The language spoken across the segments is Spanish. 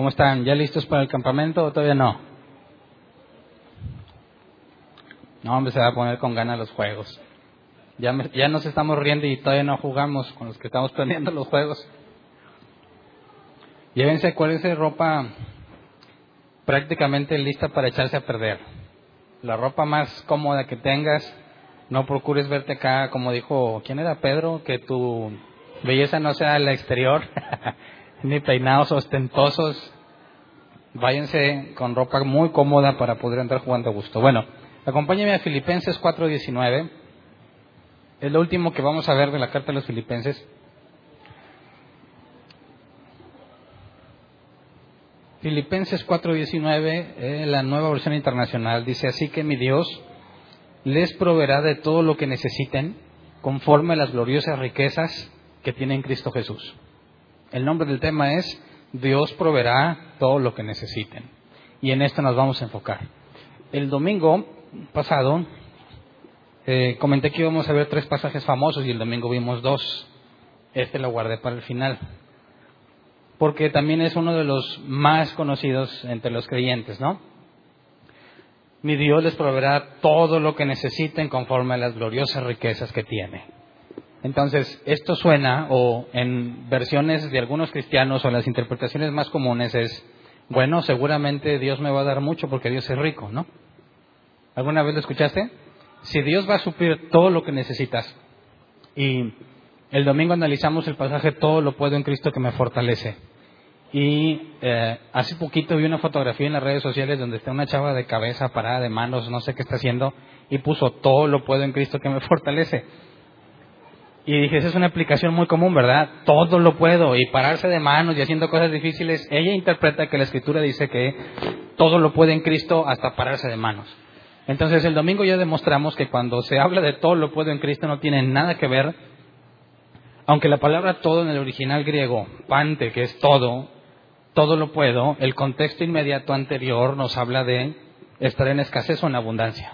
¿Cómo están? ¿Ya listos para el campamento o todavía no? No, hombre, se va a poner con ganas los juegos. Ya, ya nos estamos riendo y todavía no jugamos con los que estamos planeando los juegos. Llévense la ropa prácticamente lista para echarse a perder. La ropa más cómoda que tengas. No procures verte acá, como dijo, ¿quién era Pedro? Que tu belleza no sea la exterior, ni peinados ostentosos. Váyanse con ropa muy cómoda para poder entrar jugando a gusto. Bueno, acompáñenme a Filipenses 4.19. Es lo último que vamos a ver de la carta de los Filipenses. Filipenses 4:19, eh, la nueva versión internacional, dice así que mi Dios les proveerá de todo lo que necesiten conforme a las gloriosas riquezas que tiene en Cristo Jesús. El nombre del tema es Dios proveerá todo lo que necesiten. Y en esto nos vamos a enfocar. El domingo pasado eh, comenté que íbamos a ver tres pasajes famosos y el domingo vimos dos. Este lo guardé para el final. Porque también es uno de los más conocidos entre los creyentes, ¿no? Mi Dios les proveerá todo lo que necesiten conforme a las gloriosas riquezas que tiene. Entonces, esto suena, o en versiones de algunos cristianos o las interpretaciones más comunes es, bueno, seguramente Dios me va a dar mucho porque Dios es rico, ¿no? ¿Alguna vez lo escuchaste? Si Dios va a suplir todo lo que necesitas, y el domingo analizamos el pasaje Todo lo puedo en Cristo que me fortalece. Y eh, hace poquito vi una fotografía en las redes sociales donde está una chava de cabeza parada de manos, no sé qué está haciendo, y puso Todo lo puedo en Cristo que me fortalece. Y dije, esa es una aplicación muy común, ¿verdad? Todo lo puedo. Y pararse de manos y haciendo cosas difíciles. Ella interpreta que la escritura dice que todo lo puede en Cristo hasta pararse de manos. Entonces el domingo ya demostramos que cuando se habla de todo lo puedo en Cristo no tiene nada que ver, aunque la palabra todo en el original griego, pante, que es todo, todo lo puedo, el contexto inmediato anterior nos habla de estar en escasez o en abundancia.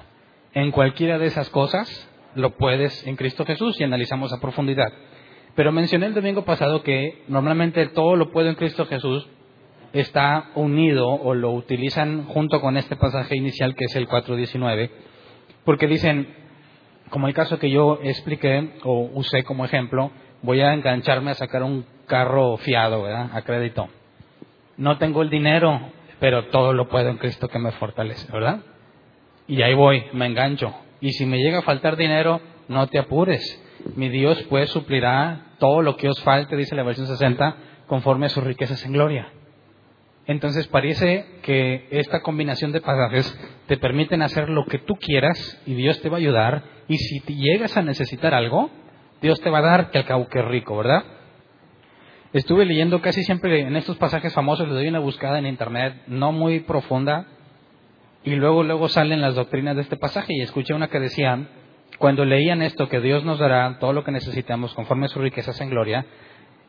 En cualquiera de esas cosas lo puedes en Cristo Jesús y analizamos a profundidad. Pero mencioné el domingo pasado que normalmente todo lo puedo en Cristo Jesús está unido o lo utilizan junto con este pasaje inicial que es el 4.19, porque dicen, como el caso que yo expliqué o usé como ejemplo, voy a engancharme a sacar un carro fiado, ¿verdad? A crédito. No tengo el dinero, pero todo lo puedo en Cristo que me fortalece, ¿verdad? Y ahí voy, me engancho. Y si me llega a faltar dinero, no te apures. Mi Dios pues suplirá todo lo que os falte, dice la versión 60, conforme a sus riquezas en gloria. Entonces parece que esta combinación de pasajes te permiten hacer lo que tú quieras y Dios te va a ayudar. Y si llegas a necesitar algo, Dios te va a dar que al cabo que rico, ¿verdad? Estuve leyendo casi siempre en estos pasajes famosos, le doy una buscada en internet, no muy profunda, y luego, luego salen las doctrinas de este pasaje y escuché una que decía, cuando leían esto, que Dios nos dará todo lo que necesitamos conforme a sus riquezas en gloria,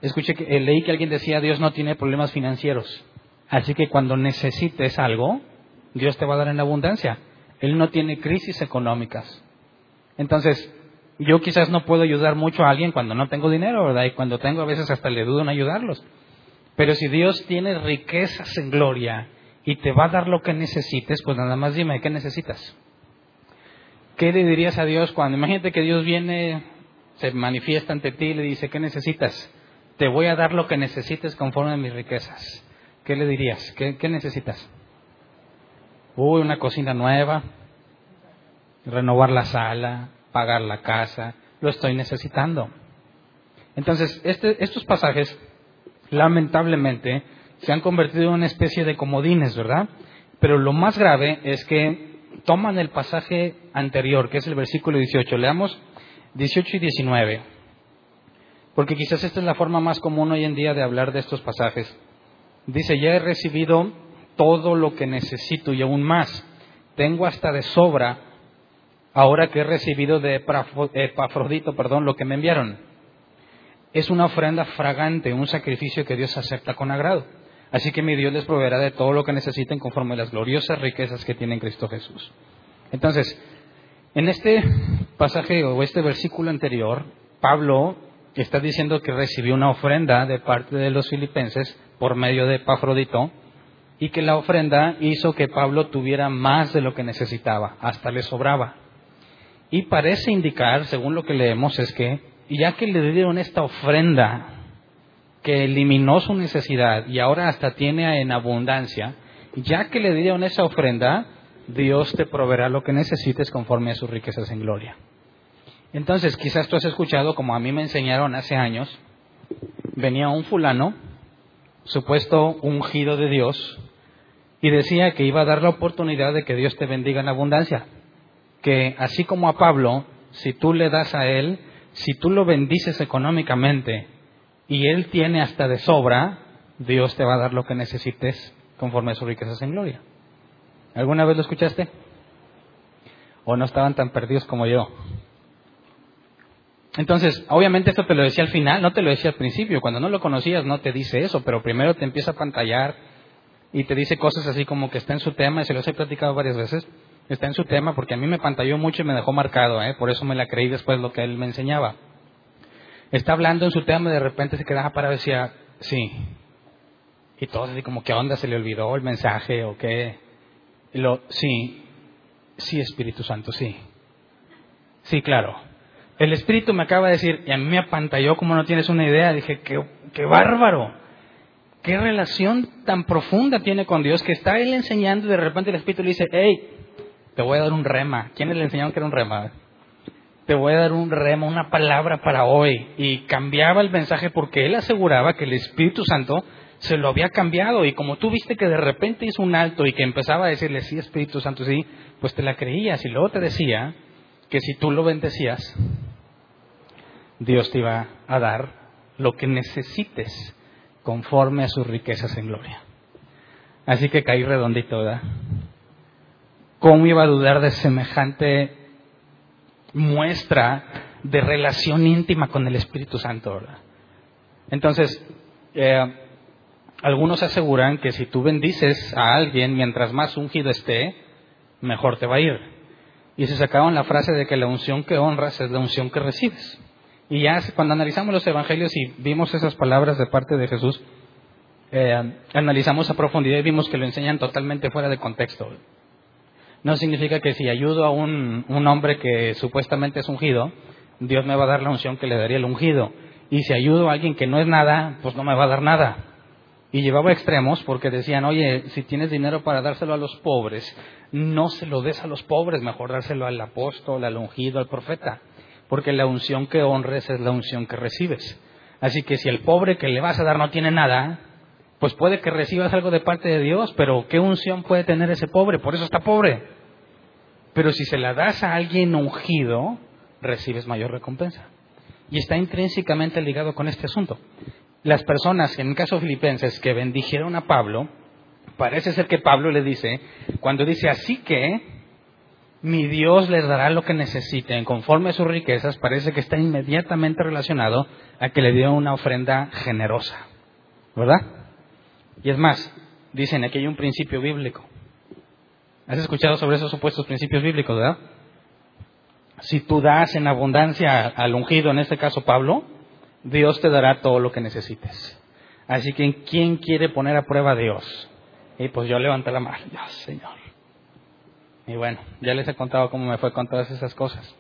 escuché que, eh, leí que alguien decía, Dios no tiene problemas financieros. Así que cuando necesites algo, Dios te va a dar en abundancia. Él no tiene crisis económicas. Entonces, yo quizás no puedo ayudar mucho a alguien cuando no tengo dinero, ¿verdad? Y cuando tengo a veces hasta le dudo en ayudarlos. Pero si Dios tiene riquezas en gloria y te va a dar lo que necesites, pues nada más dime, ¿qué necesitas? ¿Qué le dirías a Dios cuando, imagínate que Dios viene, se manifiesta ante ti y le dice, ¿qué necesitas? Te voy a dar lo que necesites conforme a mis riquezas. ¿qué le dirías? ¿Qué, necesitas? Uy, una cocina nueva, renovar la sala, pagar la casa, lo estoy necesitando. Entonces, este, estos pasajes, lamentablemente, se han convertido en una especie de comodines, ¿verdad? Pero lo más grave es que toman el pasaje anterior, que es el versículo 18, leamos 18 y 19. porque quizás esta es la forma más común hoy en día de hablar de estos pasajes. Dice, ya he recibido todo lo que necesito y aún más. Tengo hasta de sobra ahora que he recibido de Epafrodito, perdón, lo que me enviaron. Es una ofrenda fragante, un sacrificio que Dios acepta con agrado. Así que mi Dios les proveerá de todo lo que necesiten conforme a las gloriosas riquezas que tiene en Cristo Jesús. Entonces, en este pasaje o este versículo anterior, Pablo está diciendo que recibió una ofrenda de parte de los filipenses por medio de Epafrodito y que la ofrenda hizo que Pablo tuviera más de lo que necesitaba, hasta le sobraba. Y parece indicar, según lo que leemos, es que ya que le dieron esta ofrenda que eliminó su necesidad y ahora hasta tiene en abundancia, ya que le dieron esa ofrenda, Dios te proveerá lo que necesites conforme a sus riquezas en gloria. Entonces, quizás tú has escuchado, como a mí me enseñaron hace años, venía un fulano, supuesto ungido de Dios, y decía que iba a dar la oportunidad de que Dios te bendiga en abundancia. Que así como a Pablo, si tú le das a él, si tú lo bendices económicamente y él tiene hasta de sobra, Dios te va a dar lo que necesites conforme a sus riquezas en gloria. ¿Alguna vez lo escuchaste? ¿O no estaban tan perdidos como yo? Entonces, obviamente esto te lo decía al final, no te lo decía al principio. Cuando no lo conocías no te dice eso, pero primero te empieza a pantallar y te dice cosas así como que está en su tema, y se los he platicado varias veces, está en su tema porque a mí me pantalló mucho y me dejó marcado, ¿eh? por eso me la creí después lo que él me enseñaba. Está hablando en su tema y de repente se quedaba para y decía, sí. Y todos así como, ¿qué onda? ¿Se le olvidó el mensaje o qué? Lo, sí, sí, Espíritu Santo, sí. Sí, claro. El Espíritu me acaba de decir, y a mí me apantalló como no tienes una idea. Dije, qué, qué bárbaro. Qué relación tan profunda tiene con Dios que está él enseñando y de repente el Espíritu le dice, hey, te voy a dar un rema. ¿Quiénes le enseñaron que era un rema? Te voy a dar un rema, una palabra para hoy. Y cambiaba el mensaje porque él aseguraba que el Espíritu Santo se lo había cambiado y como tú viste que de repente hizo un alto y que empezaba a decirle, sí, Espíritu Santo, sí, pues te la creías y luego te decía que si tú lo bendecías, Dios te iba a dar lo que necesites conforme a sus riquezas en gloria. Así que caí redondito, ¿verdad? ¿Cómo iba a dudar de semejante muestra de relación íntima con el Espíritu Santo? Entonces, eh, algunos aseguran que si tú bendices a alguien mientras más ungido esté, mejor te va a ir. Y se sacaban la frase de que la unción que honras es la unción que recibes. Y ya cuando analizamos los evangelios y vimos esas palabras de parte de Jesús, eh, analizamos a profundidad y vimos que lo enseñan totalmente fuera de contexto. No significa que si ayudo a un, hombre que supuestamente es ungido, Dios me va a dar la unción que le daría el ungido. Y si ayudo a alguien que no es nada, pues no me va a dar nada. Y llevaba extremos porque decían, oye, si tienes dinero para dárselo a los pobres, no se lo des a los pobres, mejor dárselo al apóstol, al ungido, al profeta. Porque la unción que honres es la unción que recibes. Así que si el pobre que le vas a dar no tiene nada, pues puede que recibas algo de parte de Dios, pero ¿qué unción puede tener ese pobre? Por eso está pobre. Pero si se la das a alguien ungido, recibes mayor recompensa. Y está intrínsecamente ligado con este asunto las personas, en el caso filipenses, que bendijeron a Pablo, parece ser que Pablo le dice, cuando dice, así que mi Dios les dará lo que necesiten conforme a sus riquezas, parece que está inmediatamente relacionado a que le dio una ofrenda generosa. ¿Verdad? Y es más, dicen, aquí hay un principio bíblico. ¿Has escuchado sobre esos supuestos principios bíblicos, verdad? Si tú das en abundancia al ungido, en este caso Pablo, Dios te dará todo lo que necesites. Así que, ¿quién quiere poner a prueba a Dios? Y pues yo levanté la mano, Dios, Señor. Y bueno, ya les he contado cómo me fue con todas esas cosas.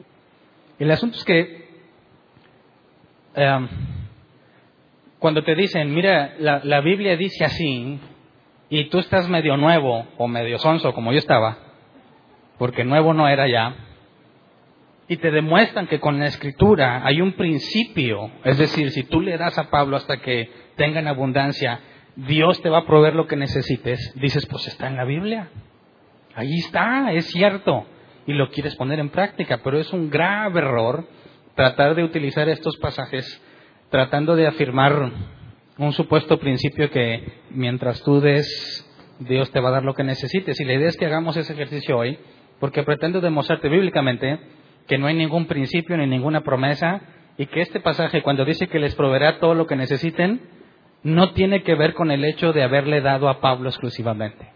El asunto es que em, cuando te dicen, mira, la, la, Biblia dice así, y tú estás medio nuevo o medio sonso como yo estaba, porque nuevo no era ya, y te demuestran que con la escritura hay un principio, es decir, si tú le das a Pablo hasta que tenga en abundancia, Dios te va a proveer lo que necesites, dices, pues está en la Biblia. Ahí está, es cierto, y lo quieres poner en práctica, pero es un grave error tratar de utilizar estos pasajes tratando de afirmar un supuesto principio que mientras tú des, Dios te va a dar lo que necesites. Y la idea es que hagamos ese ejercicio hoy, porque pretendo demostrarte bíblicamente que no hay ningún principio ni ninguna promesa y que este pasaje, cuando dice que les proveerá todo lo que necesiten, no tiene que ver con el hecho de haberle dado a Pablo exclusivamente.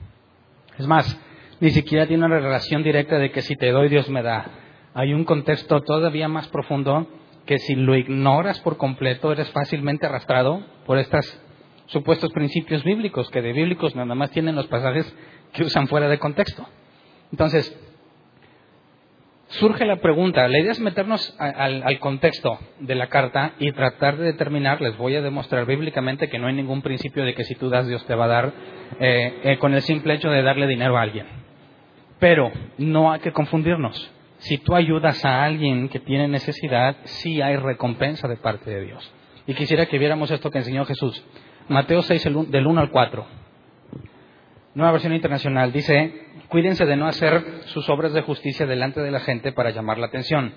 Es más, ni siquiera tiene una relación directa de que si te doy, Dios me da. Hay un contexto todavía más profundo que si lo ignoras por completo eres fácilmente arrastrado por estos supuestos principios bíblicos, que de bíblicos nada más tienen los pasajes que usan fuera de contexto. Entonces, surge la pregunta, la idea es meternos al, contexto de la carta y tratar de determinar, les voy a demostrar bíblicamente que no hay ningún principio de que si tú das Dios te va a dar eh, eh, con el simple hecho de darle dinero a alguien. Pero no hay que confundirnos. Si tú ayudas a alguien que tiene necesidad, sí hay recompensa de parte de Dios. Y quisiera que viéramos esto que enseñó Jesús. Mateo 6, del 1 al 4. Nueva versión internacional dice, cuídense de no hacer sus obras de justicia delante de la gente para llamar la atención.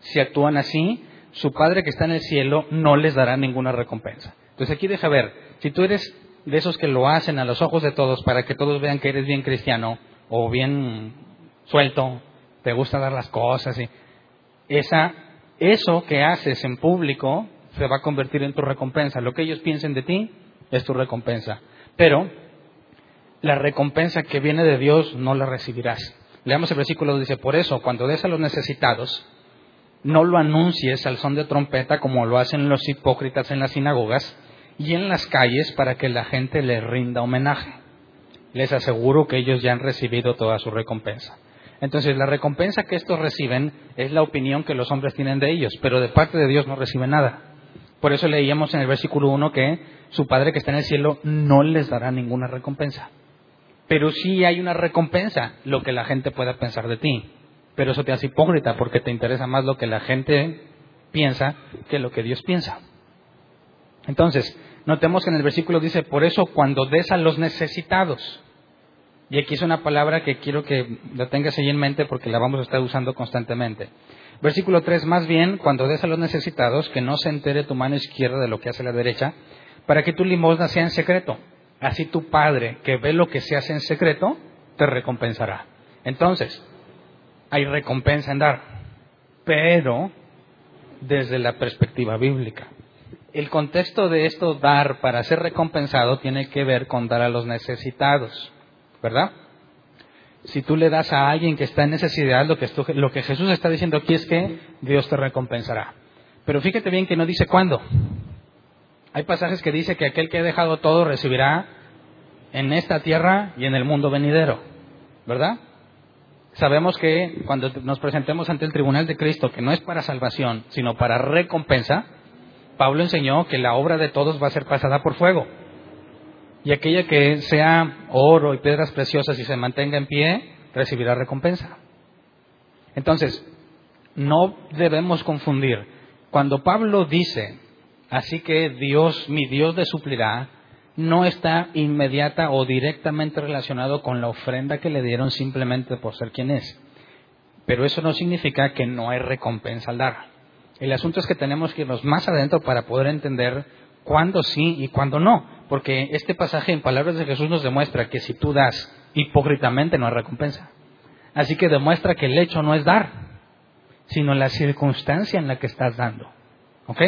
Si actúan así, su Padre que está en el cielo no les dará ninguna recompensa. Entonces aquí deja ver, si tú eres de esos que lo hacen a los ojos de todos para que todos vean que eres bien cristiano o bien suelto, te gusta dar las cosas y esa eso que haces en público se va a convertir en tu recompensa. Lo que ellos piensen de ti es tu recompensa. Pero la recompensa que viene de Dios no la recibirás. Leamos el versículo, dice, por eso, cuando des a los necesitados, no lo anuncies al son de trompeta como lo hacen los hipócritas en las sinagogas y en las calles para que la gente les rinda homenaje. Les aseguro que ellos ya han recibido toda su recompensa. Entonces, la recompensa que estos reciben es la opinión que los hombres tienen de ellos, pero de parte de Dios no reciben nada. Por eso leíamos en el versículo 1 que su Padre que está en el cielo no les dará ninguna recompensa. Pero sí hay una recompensa, lo que la gente pueda pensar de ti. Pero eso te hace hipócrita porque te interesa más lo que la gente piensa que lo que Dios piensa. Entonces, notemos que en el versículo dice, por eso cuando des a los necesitados, y aquí es una palabra que quiero que la tengas ahí en mente porque la vamos a estar usando constantemente. Versículo 3, más bien, cuando des a los necesitados, que no se entere tu mano izquierda de lo que hace la derecha, para que tu limosna sea en secreto así tu Padre, que ve lo que se hace en secreto, te recompensará. Entonces, hay recompensa en dar, pero desde la perspectiva bíblica. El contexto de esto dar para ser recompensado tiene que ver con dar a los necesitados, ¿verdad? Si tú le das a alguien que está en necesidad, lo que, lo que Jesús está diciendo aquí es que Dios te recompensará. Pero fíjate bien que no dice cuándo. Hay pasajes que dice que aquel que ha dejado todo recibirá en esta tierra y en el mundo venidero, ¿verdad? Sabemos que cuando nos presentemos ante el tribunal de Cristo, que no es para salvación, sino para recompensa, Pablo enseñó que la obra de todos va a ser pasada por fuego. Y aquella que sea oro y piedras preciosas y se mantenga en pie, recibirá recompensa. Entonces, no debemos confundir. Cuando Pablo dice Así que Dios, mi Dios de suplirá, no está inmediata o directamente relacionado con la ofrenda que le dieron simplemente por ser quien es. Pero eso no significa que no hay recompensa al dar. El asunto es que tenemos que irnos más adentro para poder entender cuándo sí y cuándo no. Porque este pasaje en palabras de Jesús nos demuestra que si tú das hipócritamente no hay recompensa. Así que demuestra que el hecho no es dar, sino la circunstancia en la que estás dando. ¿Ok?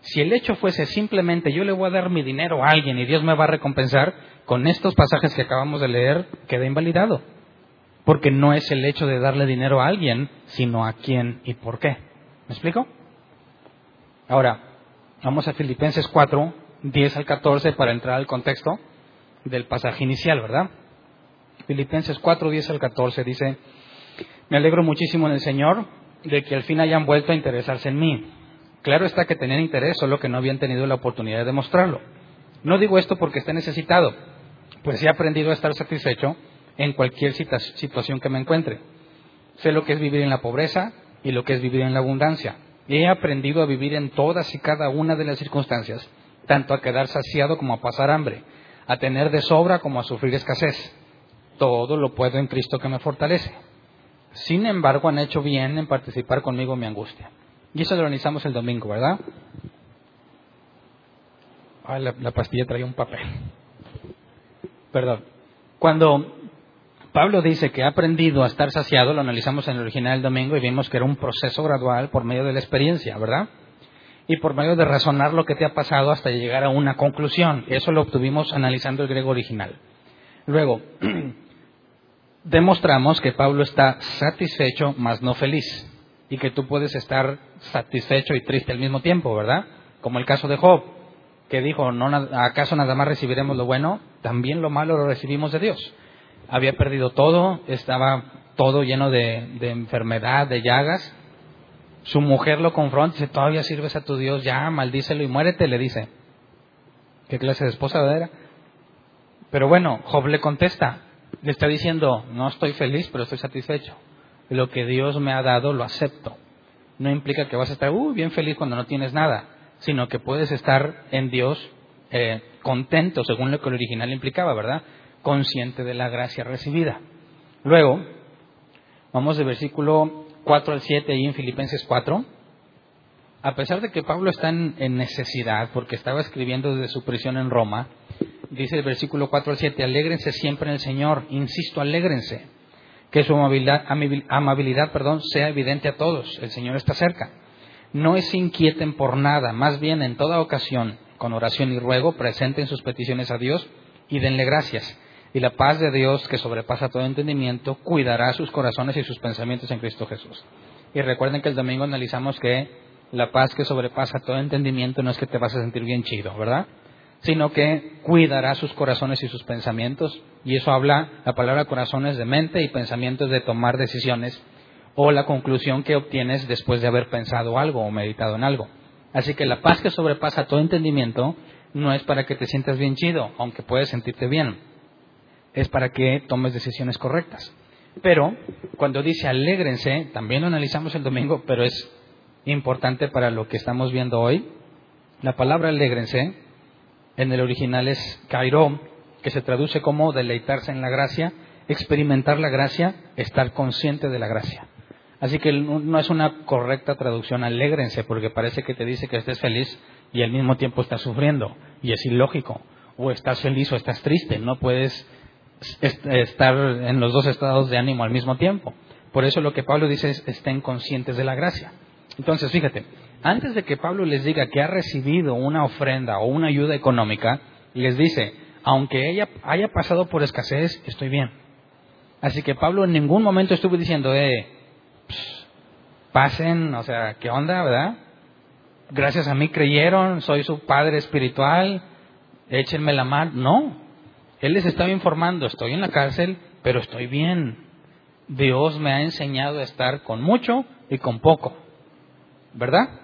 Si el hecho fuese simplemente yo le voy a dar mi dinero a alguien y Dios me va a recompensar, con estos pasajes que acabamos de leer queda invalidado. Porque no es el hecho de darle dinero a alguien, sino a quién y por qué. ¿Me explico? Ahora, vamos a Filipenses 4, 10 al 14 para entrar al contexto del pasaje inicial, ¿verdad? Filipenses 4, 10 al 14 dice, me alegro muchísimo en el Señor de que al fin hayan vuelto a interesarse en mí Claro está que tenían interés, solo que no habían tenido la oportunidad de mostrarlo. No digo esto porque esté necesitado, pues he aprendido a estar satisfecho en cualquier situación que me encuentre. Sé lo que es vivir en la pobreza y lo que es vivir en la abundancia. He aprendido a vivir en todas y cada una de las circunstancias, tanto a quedar saciado como a pasar hambre, a tener de sobra como a sufrir escasez. Todo lo puedo en Cristo que me fortalece. Sin embargo, han hecho bien en participar conmigo en mi angustia. Y eso lo organizamos el domingo, ¿verdad? Ay, la, la pastilla traía un papel. Perdón. Cuando Pablo dice que ha aprendido a estar saciado, lo analizamos en el original del domingo y vimos que era un proceso gradual por medio de la experiencia, ¿verdad? Y por medio de razonar lo que te ha pasado hasta llegar a una conclusión. Eso lo obtuvimos analizando el griego original. Luego, demostramos que Pablo está satisfecho, mas no feliz. Y que tú puedes estar satisfecho y triste al mismo tiempo, ¿verdad? Como el caso de Job, que dijo, ¿no, ¿acaso nada más recibiremos lo bueno? También lo malo lo recibimos de Dios había perdido todo, estaba todo lleno de, enfermedad, de llagas. Su mujer lo confronta y dice, todavía sirves a tu Dios, ya, maldícelo y muérete, le dice. ¿Qué clase de esposa era? Pero bueno, Job le contesta, le está diciendo, no estoy feliz, pero estoy satisfecho. Lo que Dios me ha dado lo acepto. No implica que vas a estar uh, bien feliz cuando no tienes nada, sino que puedes estar en Dios eh, contento, según lo que el original implicaba, ¿verdad? consciente de la gracia recibida. Luego, vamos del versículo 4 al 7 ahí en Filipenses 4. A pesar de que Pablo está en, necesidad, porque estaba escribiendo desde su prisión en Roma, dice el versículo 4 al 7, alégrense siempre en el Señor, insisto, alégrense, que su amabilidad, amabilidad perdón, sea evidente a todos, el Señor está cerca. No se inquieten por nada, más bien en toda ocasión, con oración y ruego, presenten sus peticiones a Dios y denle gracias y la paz de Dios, que sobrepasa todo entendimiento, cuidará sus corazones y sus pensamientos en Cristo Jesús. Y recuerden que el domingo analizamos que la paz que sobrepasa todo entendimiento no es que te vas a sentir bien chido, ¿verdad? Sino que cuidará sus corazones y sus pensamientos. Y eso habla, la palabra corazones de mente y pensamientos de tomar decisiones o la conclusión que obtienes después de haber pensado algo o meditado en algo. Así que la paz que sobrepasa todo entendimiento no es para que te sientas bien chido, aunque puedes sentirte bien es para que tomes decisiones correctas. Pero cuando dice alégrense, también lo analizamos el domingo, pero es importante para lo que estamos viendo hoy. La palabra alégrense en el original es kairo, que se traduce como deleitarse en la gracia, experimentar la gracia, estar consciente de la gracia. Así que no es una correcta traducción alégrense, porque parece que te dice que estés feliz y al mismo tiempo estás sufriendo, y es ilógico. O estás feliz o estás triste, no puedes estar en los dos estados de ánimo al mismo tiempo. Por eso lo que Pablo dice es estén conscientes de la gracia. Entonces, fíjate, antes de que Pablo les diga que ha recibido una ofrenda o una ayuda económica, les dice, aunque ella haya pasado por escasez, estoy bien. Así que Pablo en ningún momento estuvo diciendo, eh, pasen, o sea, ¿qué onda, verdad? Gracias a mí creyeron, soy su padre espiritual, échenme la mano. No, él les estaba informando, estoy en la cárcel, pero estoy bien. Dios me ha enseñado a estar con mucho y con poco. ¿Verdad?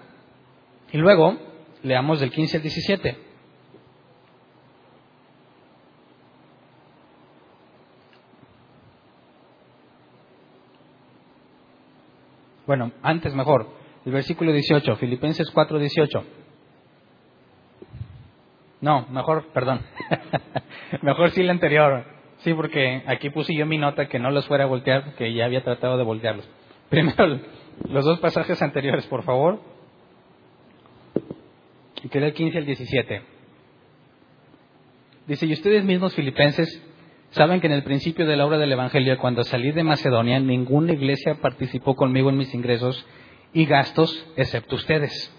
Y luego, leamos del 15 al 17. Bueno, antes mejor, el versículo 18, Filipenses 4, 18. No, mejor, perdón. mejor sí el anterior. Sí, porque aquí puse yo mi nota que no los fuera a voltear, porque ya había tratado de voltearlos. Primero, los dos pasajes anteriores, por favor. Que era el 15 al 17. Dice, y ustedes mismos filipenses saben que en el principio de la obra del Evangelio, cuando salí de Macedonia, ninguna iglesia participó conmigo en mis ingresos y gastos, excepto ustedes.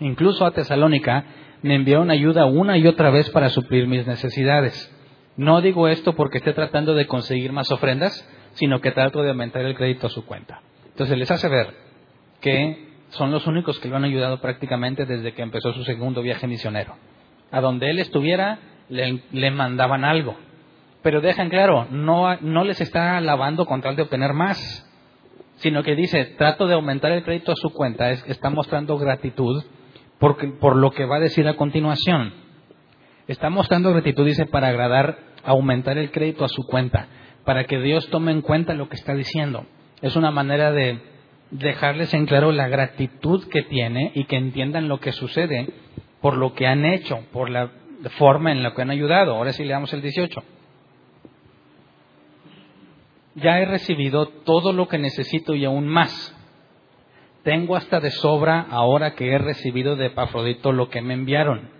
Incluso a Tesalónica, me enviaron ayuda una y otra vez para suplir mis necesidades. No digo esto porque esté tratando de conseguir más ofrendas, sino que trato de aumentar el crédito a su cuenta. Entonces les hace ver que son los únicos que lo han ayudado prácticamente desde que empezó su segundo viaje misionero. A donde él estuviera, le, mandaban algo. Pero dejan claro, no, no les está alabando con tal de obtener más, sino que dice, trato de aumentar el crédito a su cuenta, está mostrando gratitud por, lo que va a decir a continuación. Está mostrando gratitud, dice, para agradar, aumentar el crédito a su cuenta, para que Dios tome en cuenta lo que está diciendo. Es una manera de dejarles en claro la gratitud que tiene y que entiendan lo que sucede por lo que han hecho, por la forma en la que han ayudado. Ahora sí le damos el 18. Ya he recibido todo lo que necesito y aún más tengo hasta de sobra ahora que he recibido de Epafrodito lo que me enviaron.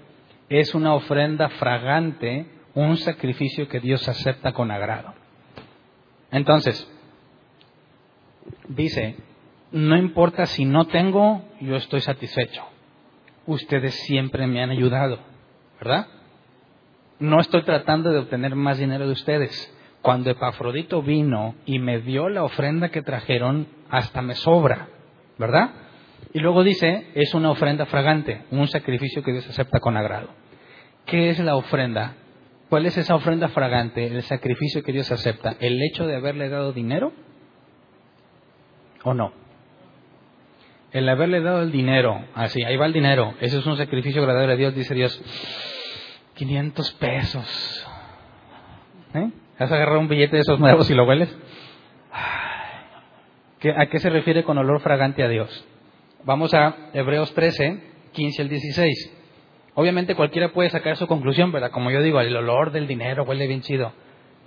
es una ofrenda fragante, un sacrificio que Dios acepta con agrado. Entonces, dice, no importa si no tengo, yo estoy satisfecho. Ustedes siempre me han ayudado, ¿verdad? No estoy tratando de obtener más dinero de ustedes. Cuando Epafrodito vino y me dio la ofrenda que trajeron, hasta me sobra, ¿verdad? Y luego dice, es una ofrenda fragante, un sacrificio que Dios acepta con agrado. ¿Qué es la ofrenda? ¿Cuál es esa ofrenda fragante, el sacrificio que Dios acepta? ¿El hecho de haberle dado dinero? ¿O no? El haberle dado el dinero, así, ahí va el dinero, ese es un sacrificio agradable a Dios, dice Dios, 500 pesos. ¿Eh? ¿Has agarrado un billete de esos nuevos y lo hueles? ¿A qué se refiere con olor fragante a Dios? Vamos a Hebreos 13, 15 al 16. Obviamente cualquiera puede sacar su conclusión, ¿verdad? Como yo digo, el olor del dinero huele bien chido.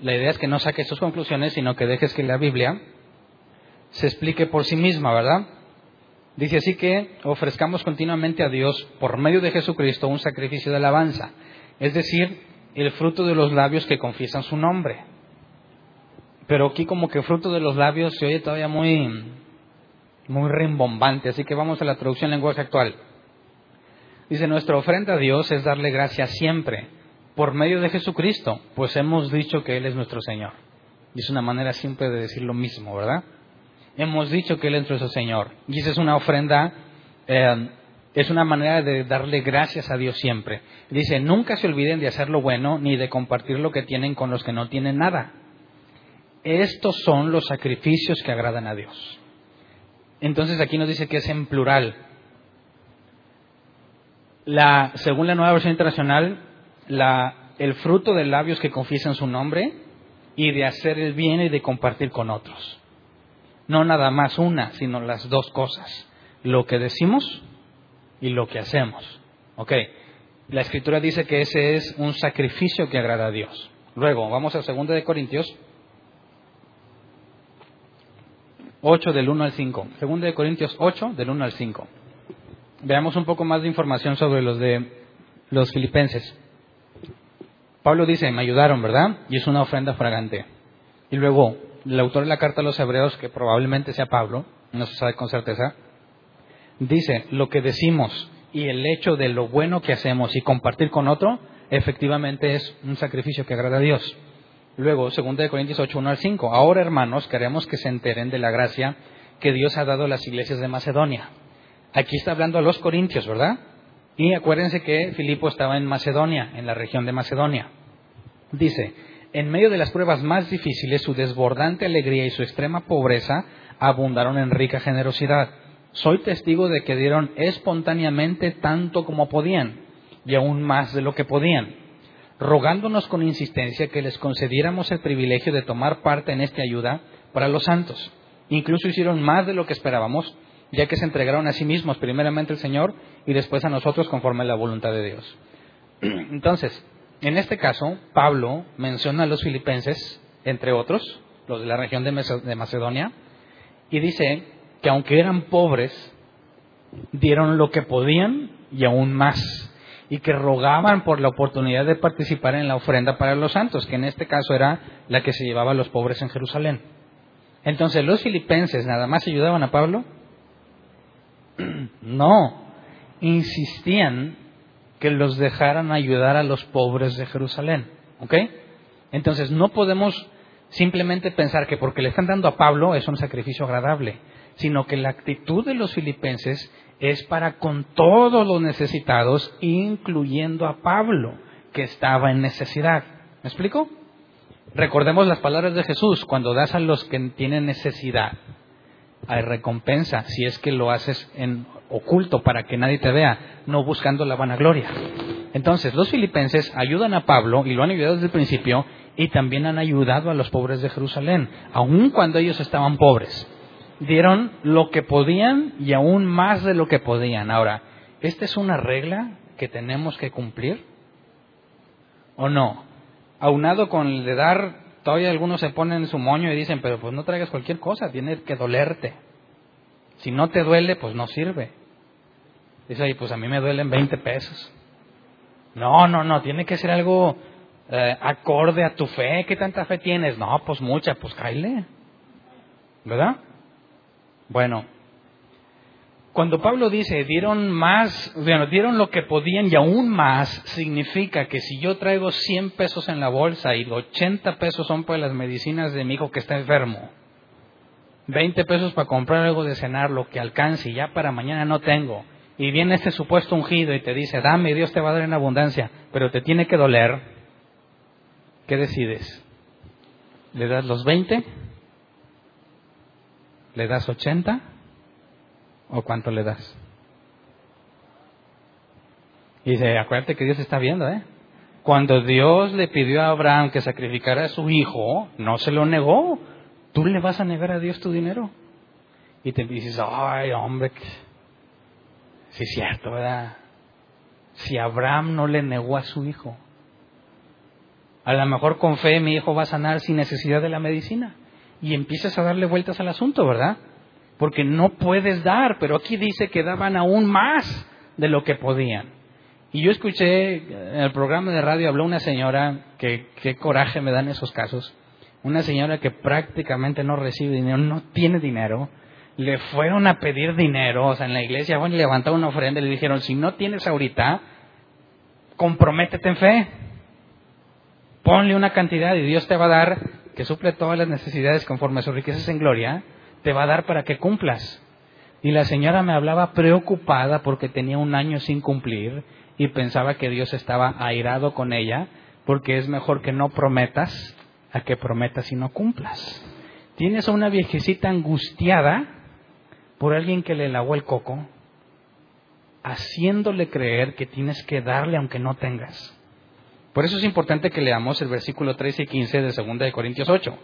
La idea es que no saques sus conclusiones, sino que dejes que la Biblia se explique por sí misma, ¿verdad? Dice así que ofrezcamos continuamente a Dios por medio de Jesucristo un sacrificio de alabanza, es decir, el fruto de los labios que confiesan su nombre. Pero aquí como que fruto de los labios se oye todavía muy muy rimbombante, así que vamos a la traducción en lenguaje actual. Dice, nuestra ofrenda a Dios es darle gracias siempre, por medio de Jesucristo, pues hemos dicho que Él es nuestro Señor. Y es una manera simple de decir lo mismo, ¿verdad? Hemos dicho que Él es nuestro Señor. Y esa es una ofrenda, eh, es una manera de darle gracias a Dios siempre. Dice, nunca se olviden de hacer lo bueno ni de compartir lo que tienen con los que no tienen nada. Estos son los sacrificios que agradan a Dios. Entonces aquí nos dice que es en plural, la, según la nueva versión internacional, el fruto de labios que confiesan su nombre y de hacer el bien y de compartir con otros. No nada más una, sino las dos cosas. Lo que decimos y lo que hacemos. ¿Ok? La escritura dice que ese es un sacrificio que agrada a Dios. Luego, vamos a 2 de Corintios 8 del 1 al 5. 2 de Corintios 8 del 1 al 5 veamos un poco más de información sobre los de los filipenses. Pablo dice, me ayudaron, ¿verdad? Y es una ofrenda fragante. Y luego, el autor de la carta a los hebreos, que probablemente sea Pablo, no se sabe con certeza, dice, lo que decimos y el hecho de lo bueno que hacemos y compartir con otro, efectivamente es un sacrificio que agrada a Dios. Luego, 2 Corintios 8, 1 al 5. Ahora, hermanos, queremos que se enteren de la gracia que Dios ha dado a las iglesias de Macedonia. Aquí está hablando a los corintios, ¿verdad? Y acuérdense que Filipo estaba en Macedonia, en la región de Macedonia. Dice, en medio de las pruebas más difíciles, su desbordante alegría y su extrema pobreza abundaron en rica generosidad. Soy testigo de que dieron espontáneamente tanto como podían, y aún más de lo que podían, rogándonos con insistencia que les concediéramos el privilegio de tomar parte en esta ayuda para los santos. Incluso hicieron más de lo que esperábamos, ya que se entregaron a sí mismos, primeramente al Señor y después a nosotros conforme a la voluntad de Dios. Entonces, en este caso, Pablo menciona a los filipenses, entre otros, los de la región de Macedonia, y dice que aunque eran pobres, dieron lo que podían y aún más, y que rogaban por la oportunidad de participar en la ofrenda para los santos, que en este caso era la que se llevaba a los pobres en Jerusalén. Entonces, los filipenses nada más ayudaban a Pablo no, insistían que los dejaran ayudar a los pobres de Jerusalén. ¿Ok? Entonces no podemos simplemente pensar que porque le están dando a Pablo es un sacrificio agradable, sino que la actitud de los filipenses es para con todos los necesitados, incluyendo a Pablo, que estaba en necesidad. ¿Me explico? Recordemos las palabras de Jesús, cuando das a los que tienen necesidad, hay recompensa si es que lo haces en oculto para que nadie te vea, no buscando la vanagloria. Entonces, los filipenses ayudan a Pablo y lo han ayudado desde el principio y también han ayudado a los pobres de Jerusalén, aun cuando ellos estaban pobres. Dieron lo que podían y aún más de lo que podían. Ahora, ¿esta es una regla que tenemos que cumplir? ¿O no? Aunado con el de dar Todavía algunos se ponen su moño y dicen, pero pues no traigas cualquier cosa, tiene que dolerte. Si no te duele, pues no sirve. Dice ahí, pues a mí me duelen 20 pesos. No, no, no, tiene que ser algo eh, acorde a tu fe. ¿Qué tanta fe tienes? No, pues mucha, pues cáile. ¿Verdad? Bueno, cuando Pablo dice dieron más, bueno, dieron lo que podían y aún más, significa que si yo traigo 100 pesos en la bolsa y 80 pesos son para las medicinas de mi hijo que está enfermo, 20 pesos para comprar algo de cenar, lo que alcance y ya para mañana no tengo, y viene este supuesto ungido y te dice, dame, Dios te va a dar en abundancia, pero te tiene que doler, ¿qué decides? ¿Le das los 20? ¿Le das 80? ¿O cuánto le das? Y dice, acuérdate que Dios está viendo, ¿eh? Cuando Dios le pidió a Abraham que sacrificara a su hijo, no se lo negó. ¿Tú le vas a negar a Dios tu dinero? Y te dices, ay, hombre, sí es cierto, ¿verdad? Si Abraham no le negó a su hijo, a lo mejor con fe mi hijo va a sanar sin necesidad de la medicina. Y empiezas a darle vueltas al asunto, ¿verdad? Porque no puedes dar, pero aquí dice que daban aún más de lo que podían. Y yo escuché en el programa de radio, habló una señora, que qué coraje me dan esos casos, una señora que prácticamente no recibe dinero, no tiene dinero, le fueron a pedir dinero, o sea, en la iglesia, bueno, levantaron una ofrenda y le dijeron, si no tienes ahorita, comprométete en fe, ponle una cantidad y Dios te va a dar, que suple todas las necesidades conforme a sus riquezas en gloria, te va a dar para que cumplas. Y la señora me hablaba preocupada porque tenía un año sin cumplir y pensaba que Dios estaba airado con ella, porque es mejor que no prometas a que prometas y no cumplas. Tienes a una viejecita angustiada por alguien que le lavó el coco, haciéndole creer que tienes que darle aunque no tengas. Por eso es importante que leamos el versículo 13 y 15 de 2 de Corintios 8.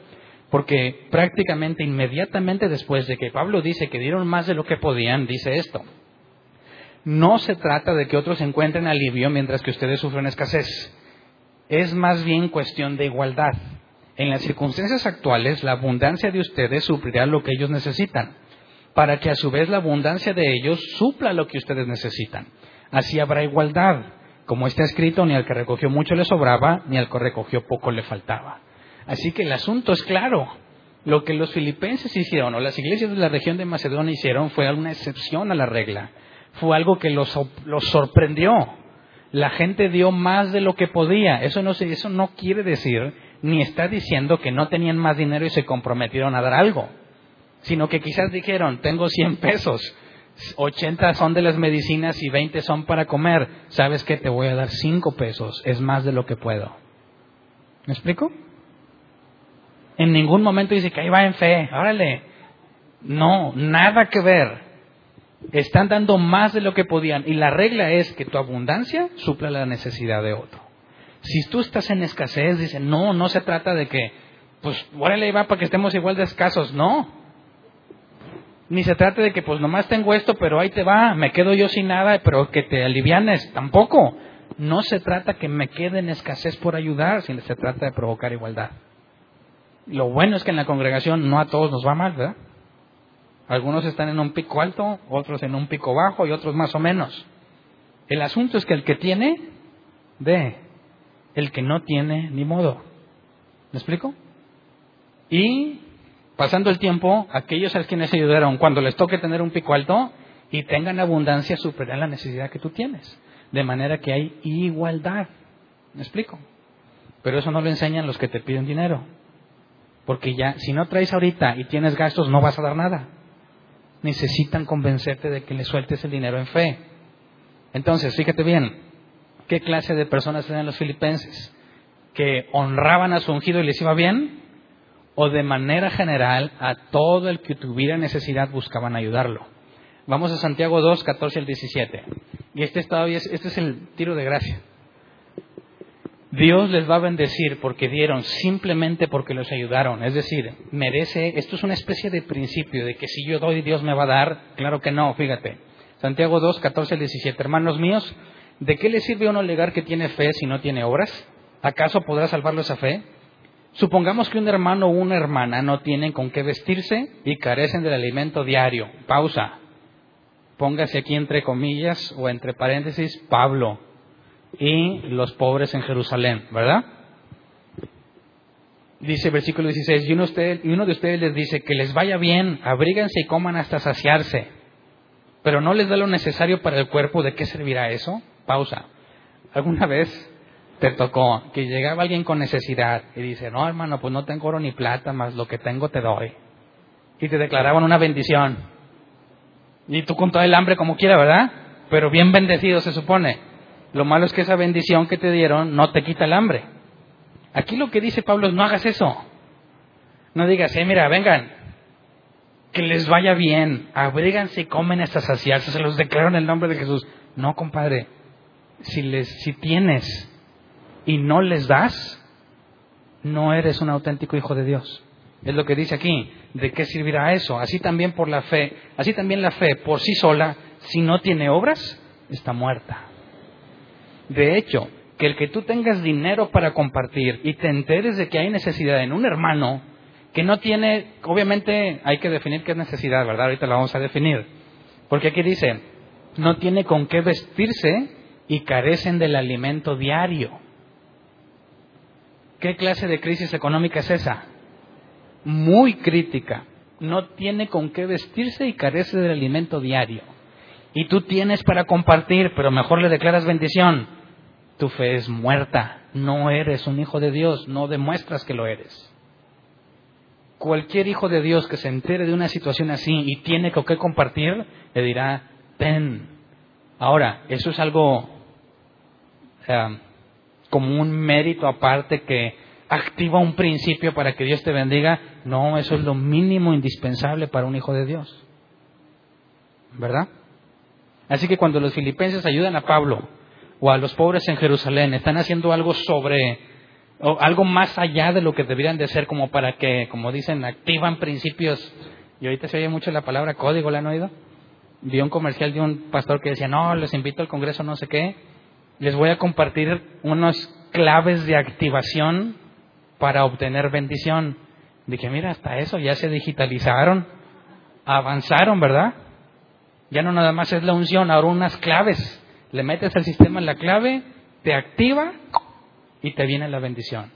Porque prácticamente inmediatamente después de que Pablo dice que dieron más de lo que podían, dice esto. No se trata de que otros encuentren alivio mientras que ustedes sufren escasez. Es más bien cuestión de igualdad. En las circunstancias actuales, la abundancia de ustedes suplirá lo que ellos necesitan, para que a su vez la abundancia de ellos supla lo que ustedes necesitan. Así habrá igualdad. Como está escrito, ni al que recogió mucho le sobraba, ni al que recogió poco le faltaba. Así que el asunto es claro. Lo que los filipenses hicieron o las iglesias de la región de Macedonia hicieron fue una excepción a la regla. Fue algo que los, sorprendió. La gente dio más de lo que podía. Eso no, eso no quiere decir ni está diciendo que no tenían más dinero y se comprometieron a dar algo, sino que quizás dijeron, tengo 100 pesos, 80 son de las medicinas y 20 son para comer. ¿Sabes qué? Te voy a dar 5 pesos, es más de lo que puedo. ¿Me explico? En ningún momento dice que ahí va en fe, órale. No, nada que ver. Están dando más de lo que podían. Y la regla es que tu abundancia supla la necesidad de otro. Si tú estás en escasez, dice, no, no se trata de que, pues, órale, va para que estemos igual de escasos. No. Ni se trata de que, pues, nomás tengo esto, pero ahí te va, me quedo yo sin nada, pero que te alivianes. Tampoco. No se trata que me quede en escasez por ayudar, sino se trata de provocar igualdad. Lo bueno es que en la congregación no a todos nos va mal, ¿verdad? Algunos están en un pico alto, otros en un pico bajo y otros más o menos. El asunto es que el que tiene, dé. El que no tiene, ni modo. ¿Me explico? Y pasando el tiempo, aquellos a quienes ayudaron, cuando les toque tener un pico alto y tengan abundancia, superarán la necesidad que tú tienes. De manera que hay igualdad. ¿Me explico? Pero eso no lo enseñan los que te piden dinero. Porque ya, si no traes ahorita y tienes gastos, no vas a dar nada. Necesitan convencerte de que le sueltes el dinero en fe. Entonces, fíjate bien, ¿qué clase de personas eran los filipenses? ¿Que honraban a su ungido y les iba bien? ¿O de manera general a todo el que tuviera necesidad buscaban ayudarlo? Vamos a Santiago 2, 14 al 17. Y este, todavía este es el tiro de gracia. Dios les va a bendecir porque dieron simplemente porque los ayudaron. Es decir, merece, esto es una especie de principio de que si yo doy, Dios me va a dar. Claro que no, fíjate. Santiago 2, 14 al 17. Hermanos míos, ¿de qué le sirve a uno alegar que tiene fe si no tiene obras? ¿Acaso podrá salvarlo esa fe? Supongamos que un hermano o una hermana no tienen con qué vestirse y carecen del alimento diario. Pausa. Póngase aquí entre comillas o entre paréntesis Pablo y los pobres en Jerusalén, ¿verdad? Dice versículo 16, y uno, y uno de ustedes les dice que les vaya bien, abríganse y coman hasta saciarse, pero no les da lo necesario para el cuerpo, ¿de qué servirá eso? Pausa. ¿Alguna vez te tocó que llegaba alguien con necesidad y dice, no hermano, pues no tengo oro ni plata, más lo que tengo te doy? Y te declaraban una bendición. Y tú con todo el hambre como quiera, ¿verdad? Pero bien bendecido se supone. Lo malo es que esa bendición que te dieron no te quita el hambre. Aquí lo que dice Pablo es no hagas eso. No digas, eh, mira, vengan, que les vaya bien, abríganse y comen hasta saciarse, se los declaro en el nombre de Jesús. No, compadre, si, les, si tienes y no les das, no eres un auténtico hijo de Dios. Es lo que dice aquí. ¿De qué servirá eso? Así también por la fe, así también la fe por sí sola, si no tiene obras, está muerta. De hecho, que el que tú tengas dinero para compartir y te enteres de que hay necesidad en un hermano que no tiene, obviamente hay que definir qué es necesidad, ¿verdad? Ahorita la vamos a definir. Porque aquí dice, no tiene con qué vestirse y carecen del alimento diario. ¿Qué clase de crisis económica es esa? Muy crítica. No tiene con qué vestirse y carece del alimento diario. Y tú tienes para compartir, pero mejor le declaras bendición tu fe es muerta, no eres un hijo de Dios, no demuestras que lo eres. Cualquier hijo de Dios que se entere de una situación así y tiene que compartir, le dirá, ten. Ahora, eso es algo eh, como un mérito aparte que activa un principio para que Dios te bendiga. No, eso es lo mínimo indispensable para un hijo de Dios. ¿Verdad? Así que cuando los filipenses ayudan a Pablo o a los pobres en Jerusalén. Están haciendo algo sobre, o algo más allá de lo que deberían de ser como para que, como dicen, activan principios. Y ahorita se oye mucho la palabra código, ¿la han oído? Vi un comercial de un pastor que decía, no, les invito al Congreso no sé qué. Les voy a compartir unas claves de activación para obtener bendición. Dije, mira, hasta eso ya se digitalizaron, avanzaron, ¿verdad? Ya no nada más es la unción, ahora unas claves le metes al sistema la clave, te activa y te viene la bendición.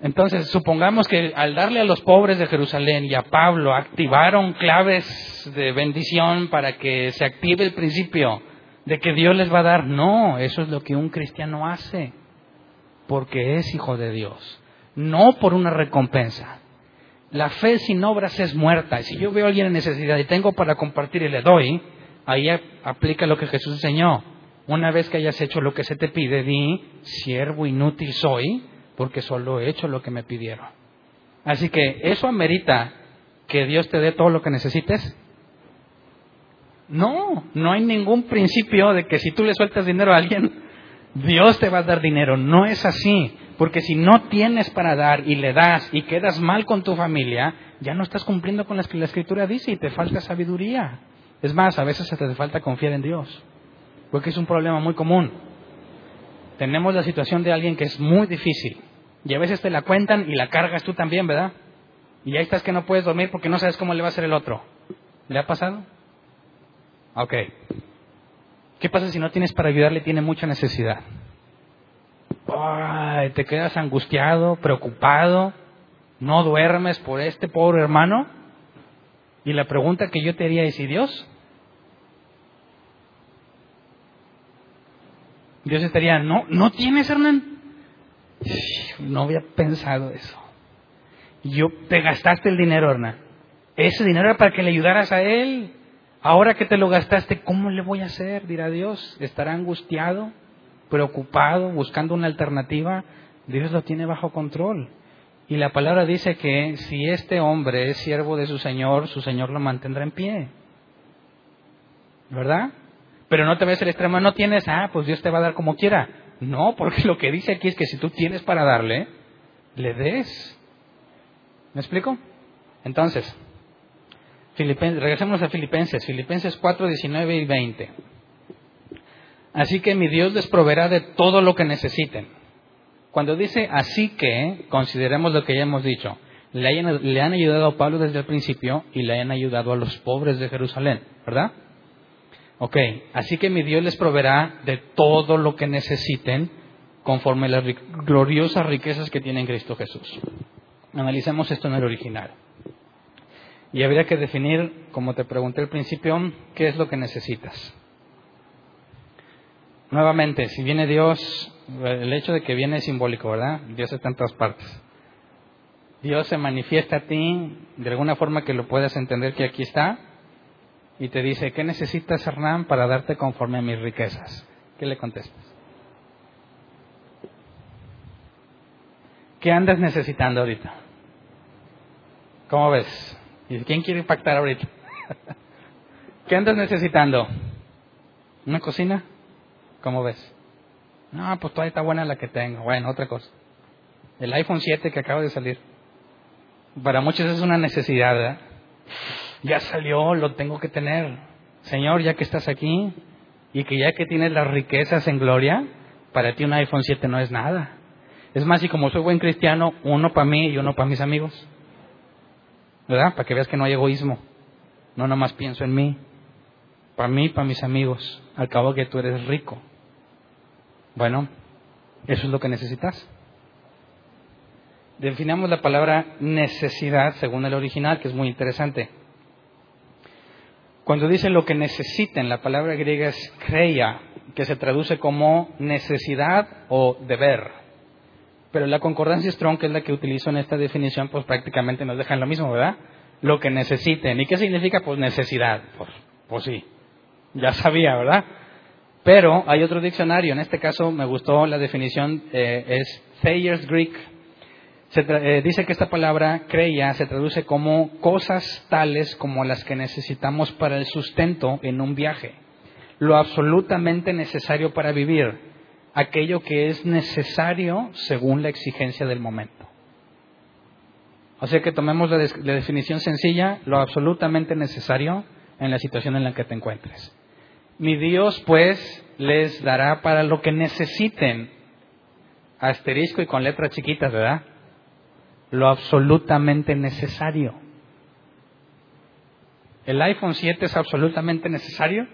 Entonces, supongamos que al darle a los pobres de Jerusalén y a Pablo activaron claves de bendición para que se active el principio de que Dios les va a dar. No, eso es lo que un cristiano hace, porque es hijo de Dios, no por una recompensa. La fe sin obras es muerta. Y si yo veo a alguien en necesidad y tengo para compartir y le doy, ahí aplica lo que Jesús enseñó. Una vez que hayas hecho lo que se te pide, di, siervo inútil soy, porque solo he hecho lo que me pidieron. Así que eso amerita que Dios te dé todo lo que necesites. No, no hay ningún principio de que si tú le sueltas dinero a alguien, Dios te va a dar dinero. No es así, porque si no tienes para dar y le das y quedas mal con tu familia, ya no estás cumpliendo con lo que la Escritura dice y te falta sabiduría. Es más, a veces se te falta confiar en Dios, porque es un problema muy común. Tenemos la situación de alguien que es muy difícil y a veces te la cuentan y la cargas tú también, ¿verdad? Y ahí estás que no puedes dormir porque no sabes cómo le va a hacer el otro. ¿Le ha pasado? Ok. ¿Qué pasa si no tienes para ayudarle? Tiene mucha necesidad. te quedas angustiado, preocupado, no duermes por este pobre hermano. Y la pregunta que yo te haría es, ¿y Dios? Dios estaría, no, no tienes, Hernán. No había pensado eso. Yo te gastaste el dinero, Hernán. Ese dinero era para que le ayudaras a él. Ahora que te lo gastaste, ¿cómo le voy a hacer? Dirá Dios. Estará angustiado, preocupado, buscando una alternativa. Dios lo tiene bajo control. Y la palabra dice que si este hombre es siervo de su Señor, su Señor lo mantendrá en pie. ¿Verdad? Pero no te ves el extremo, no tienes, ah, pues Dios te va a dar como quiera. No, porque lo que dice aquí es que si tú tienes para darle, le des. ¿Me explico? Entonces, regresemos a Filipenses, Filipenses 4, 19 y 20. Así que mi Dios les proveerá de todo lo que necesiten. Cuando dice así que, consideremos lo que ya hemos dicho, le, le han ayudado a Pablo desde el principio y le han ayudado a los pobres de Jerusalén, ¿verdad? Ok, así que mi Dios les proveerá de todo lo que necesiten conforme las gloriosas riquezas que tiene en Cristo Jesús. Analicemos esto en el original. Y habría que definir, como te pregunté al principio, qué es lo que necesitas. Nuevamente, si viene Dios, el hecho de que viene es simbólico, ¿verdad? Dios está en todas partes. Dios se manifiesta a ti de alguna forma que lo puedas entender que aquí está y te dice, ¿qué necesitas, Hernán, para darte conforme a mis riquezas? ¿Qué le contestas? ¿Qué andas necesitando ahorita? ¿Cómo ves? ¿Y quién quiere impactar ahorita? ¿Qué andas necesitando? ¿Una cocina? ¿Cómo ves? No, pues todavía está buena la que tengo. Bueno, otra cosa. El iPhone 7 que acaba de salir. Para muchos es una necesidad. Ya salió, lo tengo que tener. Señor, ya que estás aquí y que ya que tienes las riquezas en gloria, para ti un iPhone 7 no es nada. Es más, y como soy buen cristiano, uno para mí y uno para mis amigos. ¿Verdad? Para que veas que no hay egoísmo. No nomás pienso en mí. Para mí, para mis amigos. Al cabo que tú eres rico. Bueno, eso es lo que necesitas. Definamos la palabra necesidad según el original, que es muy interesante. Cuando dice lo que necesiten, la palabra griega es creia, que se traduce como necesidad o deber. Pero la concordancia Strong, que es la que utilizo en esta definición, pues prácticamente nos dejan lo mismo, ¿verdad? Lo que necesiten. ¿Y qué significa? Pues necesidad. Pues, pues sí, ya sabía, ¿verdad? Pero hay otro diccionario, en este caso me gustó la definición, eh, es Thayer's Greek. Eh, dice que esta palabra creia se traduce como cosas tales como las que necesitamos para el sustento en un viaje, lo absolutamente necesario para vivir aquello que es necesario según la exigencia del momento. O sea que tomemos la, definición sencilla, lo absolutamente necesario en la situación en la que te encuentres. Mi Dios, pues, les dará para lo que necesiten, asterisco y con letras chiquitas, ¿verdad? Lo absolutamente necesario. ¿El iPhone 7 es absolutamente necesario?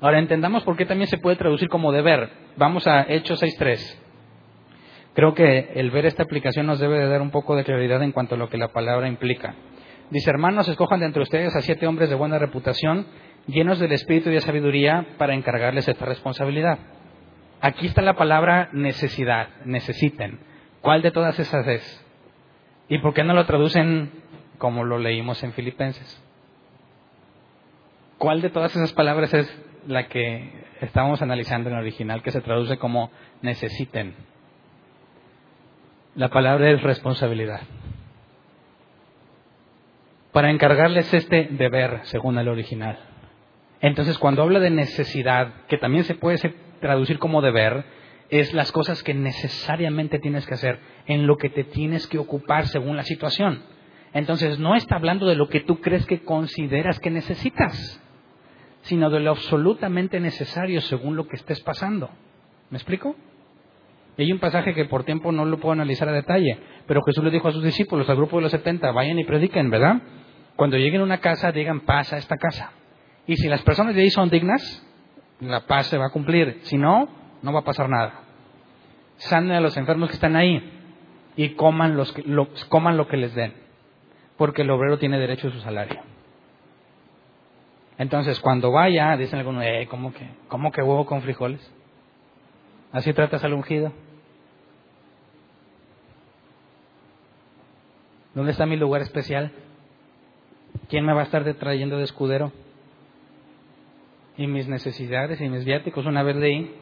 Ahora entendamos por qué también se puede traducir como deber. Vamos a Hechos 6.3. Creo que el ver esta aplicación nos debe de dar un poco de claridad en cuanto a lo que la palabra implica. Dice, hermanos, escojan de entre ustedes a siete hombres de buena reputación, llenos del espíritu y de sabiduría, para encargarles esta responsabilidad. Aquí está la palabra necesidad, necesiten. ¿Cuál de todas esas es? ¿Y por qué no lo traducen como lo leímos en Filipenses? ¿Cuál de todas esas palabras es la que estábamos analizando en el original, que se traduce como necesiten. La palabra es responsabilidad. Para encargarles este deber, según el original. Entonces, cuando habla de necesidad, que también se puede traducir como deber, es las cosas que necesariamente tienes que hacer, en lo que te tienes que ocupar según la situación. Entonces, no está hablando de lo que tú crees que consideras que necesitas sino de lo absolutamente necesario según lo que estés pasando. ¿Me explico? Y hay un pasaje que por tiempo no lo puedo analizar a detalle, pero Jesús le dijo a sus discípulos, al grupo de los 70, vayan y prediquen, ¿verdad? Cuando lleguen a una casa, digan paz a esta casa. Y si las personas de ahí son dignas, la paz se va a cumplir. Si no, no va a pasar nada. Sanen a los enfermos que están ahí y coman, los coman lo que les den, porque el obrero tiene derecho a su salario. Entonces, cuando vaya, dicen algunos, eh, ¿cómo que, ¿cómo que huevo con frijoles? ¿Así tratas al ungido? ¿Dónde está mi lugar especial? ¿Quién me va a estar trayendo de escudero? Y mis necesidades y mis viáticos, una vez leí.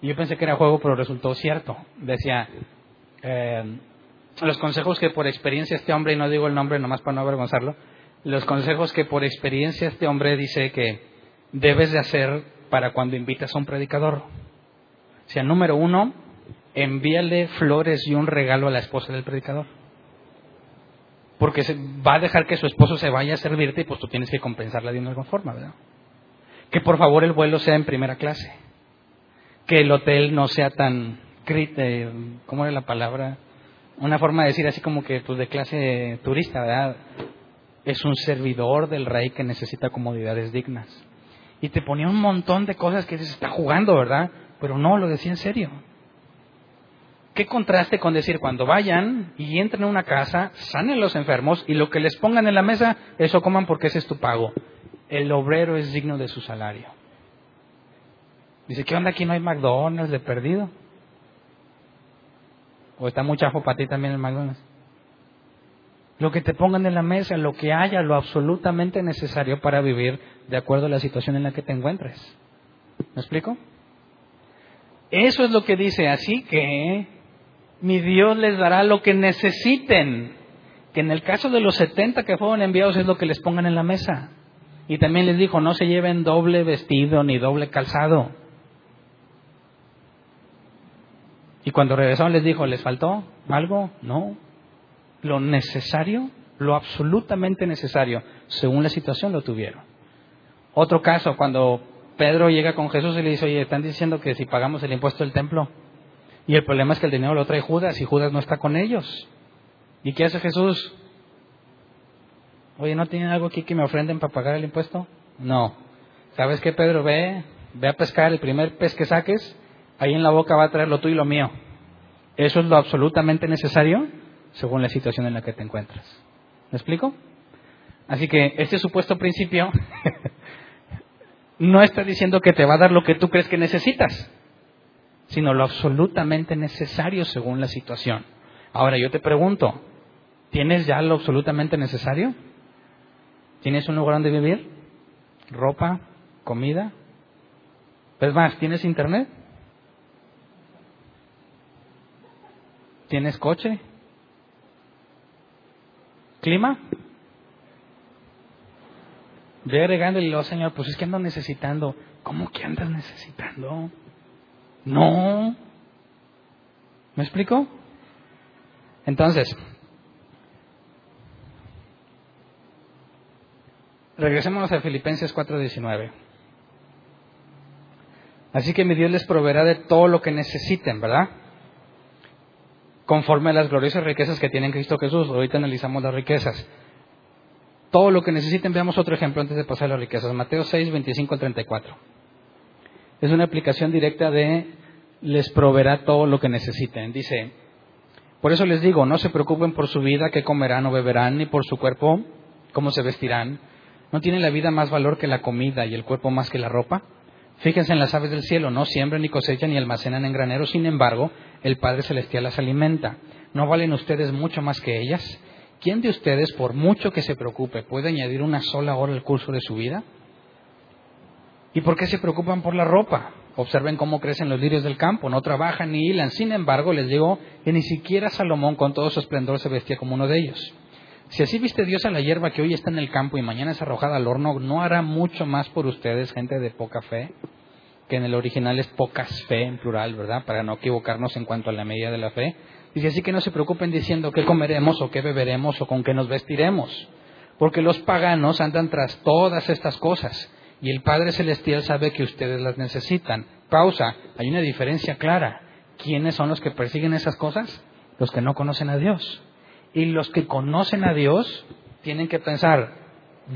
Y yo pensé que era juego, pero resultó cierto. Decía, eh, los consejos que por experiencia este hombre, y no digo el nombre nomás para no avergonzarlo, los consejos que por experiencia este hombre dice que debes de hacer para cuando invitas a un predicador. O sea, número uno, envíale flores y un regalo a la esposa del predicador. Porque va a dejar que su esposo se vaya a servirte y pues tú tienes que compensarla de alguna forma, ¿verdad? Que por favor el vuelo sea en primera clase. Que el hotel no sea tan... Eh, ¿Cómo era la palabra? Una forma de decir así como que pues de clase turista, ¿verdad? Es un servidor del rey que necesita comodidades dignas. Y te ponía un montón de cosas que se está jugando, ¿verdad? Pero no, lo decía en serio. ¿Qué contraste con decir cuando vayan y entren a una casa, sanen los enfermos y lo que les pongan en la mesa, eso coman porque ese es tu pago? El obrero es digno de su salario. Dice, ¿qué onda aquí no hay McDonald's de perdido? ¿O está muy para ti también el McDonald's? Lo que te pongan en la mesa, lo que haya, lo absolutamente necesario para vivir de acuerdo a la situación en la que te encuentres. ¿Me explico? Eso es lo que dice, así que mi Dios les dará lo que necesiten, que en el caso de los 70 que fueron enviados es lo que les pongan en la mesa. Y también les dijo, no se lleven doble vestido ni doble calzado. Y cuando regresaron les dijo, ¿les faltó algo? No. Lo necesario, lo absolutamente necesario, según la situación lo tuvieron. Otro caso, cuando Pedro llega con Jesús y le dice, oye, están diciendo que si pagamos el impuesto del templo. Y el problema es que el dinero lo trae Judas y Judas no está con ellos. ¿Y qué hace Jesús? Oye, ¿no tienen algo aquí que me ofrenden para pagar el impuesto? No. ¿Sabes qué, Pedro? Ve, ve a pescar el primer pez que saques, ahí en la boca va a traer lo tuyo y lo mío. Eso es lo absolutamente necesario según la situación en la que te encuentras. ¿Me explico? Así que este supuesto principio no está diciendo que te va a dar lo que tú crees que necesitas, sino lo absolutamente necesario según la situación. Ahora yo te pregunto, ¿tienes ya lo absolutamente necesario? ¿Tienes un lugar donde vivir? ¿Ropa? ¿Comida? Es más, ¿tienes internet? ¿Tienes coche? ¿Clima? Ve agregando y luego, Señor, pues es que ando necesitando. ¿Cómo que andas necesitando? No. ¿Me explico? Entonces, regresemos a Filipenses 4:19. Así que mi Dios les proveerá de todo lo que necesiten, ¿verdad? Conforme a las gloriosas riquezas que tiene Cristo Jesús. Ahorita analizamos las riquezas. Todo lo que necesiten, veamos otro ejemplo antes de pasar a las riquezas. Mateo 6, 25 al 34. Es una aplicación directa de les proveerá todo lo que necesiten. Dice, por eso les digo, no se preocupen por su vida, qué comerán o beberán, ni por su cuerpo, cómo se vestirán. ¿No tiene la vida más valor que la comida y el cuerpo más que la ropa? Fíjense en las aves del cielo, no siembran ni cosechan ni almacenan en graneros, sin embargo, el Padre Celestial las alimenta. ¿No valen ustedes mucho más que ellas? ¿Quién de ustedes, por mucho que se preocupe, puede añadir una sola hora al curso de su vida? ¿Y por qué se preocupan por la ropa? Observen cómo crecen los lirios del campo, no trabajan ni hilan. Sin embargo, les digo que ni siquiera Salomón con todo su esplendor se vestía como uno de ellos. Si así viste Dios a la hierba que hoy está en el campo y mañana es arrojada al horno, ¿no hará mucho más por ustedes, gente de poca fe? Que en el original es pocas fe en plural, ¿verdad? Para no equivocarnos en cuanto a la medida de la fe. Dice así que no se preocupen diciendo qué comeremos o qué beberemos o con qué nos vestiremos. Porque los paganos andan tras todas estas cosas y el Padre Celestial sabe que ustedes las necesitan. Pausa, hay una diferencia clara. ¿Quiénes son los que persiguen esas cosas? Los que no conocen a Dios. Y los que conocen a Dios tienen que pensar,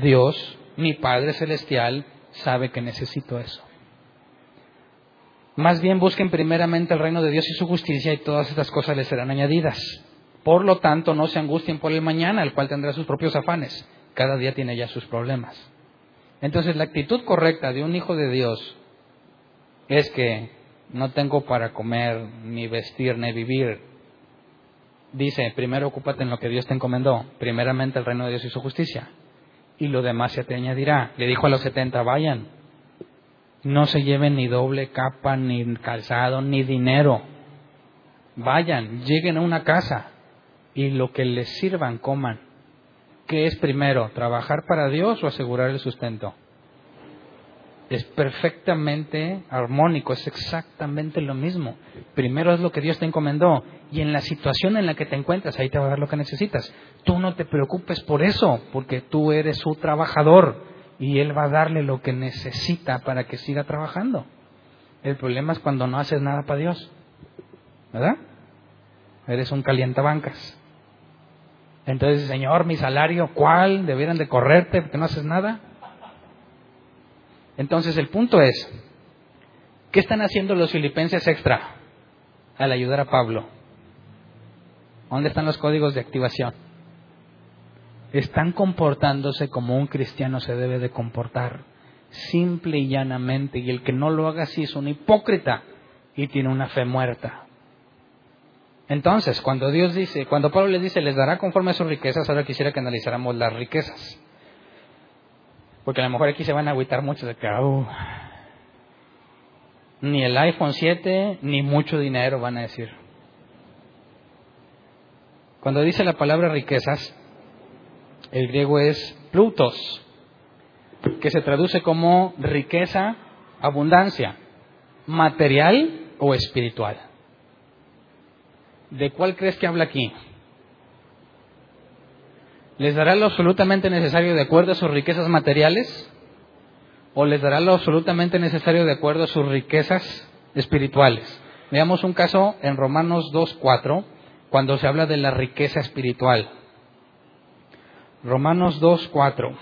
Dios, mi Padre Celestial, sabe que necesito eso. Más bien busquen primeramente el reino de Dios y su justicia y todas estas cosas les serán añadidas. Por lo tanto, no se angustien por el mañana, el cual tendrá sus propios afanes. Cada día tiene ya sus problemas. Entonces, la actitud correcta de un hijo de Dios es que no tengo para comer, ni vestir, ni vivir. Dice, primero ocúpate en lo que Dios te encomendó, primeramente el reino de Dios y su justicia, y lo demás se te añadirá. Le dijo a los setenta, vayan, no se lleven ni doble capa, ni calzado, ni dinero. Vayan, lleguen a una casa y lo que les sirvan coman. ¿Qué es primero, trabajar para Dios o asegurar el sustento? Es perfectamente armónico, es exactamente lo mismo. Primero es lo que Dios te encomendó y en la situación en la que te encuentras, ahí te va a dar lo que necesitas. Tú no te preocupes por eso, porque tú eres su trabajador y Él va a darle lo que necesita para que siga trabajando. El problema es cuando no haces nada para Dios, ¿verdad? Eres un calientabancas. Entonces, Señor, mi salario, ¿cuál? ¿Debieran de correrte porque no haces nada? Entonces, el punto es, ¿qué están haciendo los filipenses extra al ayudar a Pablo? ¿Dónde están los códigos de activación? Están comportándose como un cristiano se debe de comportar, simple y llanamente, y el que no lo haga así es un hipócrita y tiene una fe muerta. Entonces, cuando Dios dice, cuando Pablo les dice, les dará conforme a sus riquezas, ahora quisiera que analizáramos las riquezas. Porque a lo mejor aquí se van a agüitar mucho de que, ni el iPhone 7, ni mucho dinero van a decir. Cuando dice la palabra riquezas, el griego es plutos, que se traduce como riqueza, abundancia, material o espiritual. ¿De cuál crees que habla aquí? ¿Les dará lo absolutamente necesario de acuerdo a sus riquezas materiales? ¿O les dará lo absolutamente necesario de acuerdo a sus riquezas espirituales? Veamos un caso en Romanos 2.4, cuando se habla de la riqueza espiritual. Romanos 2.4.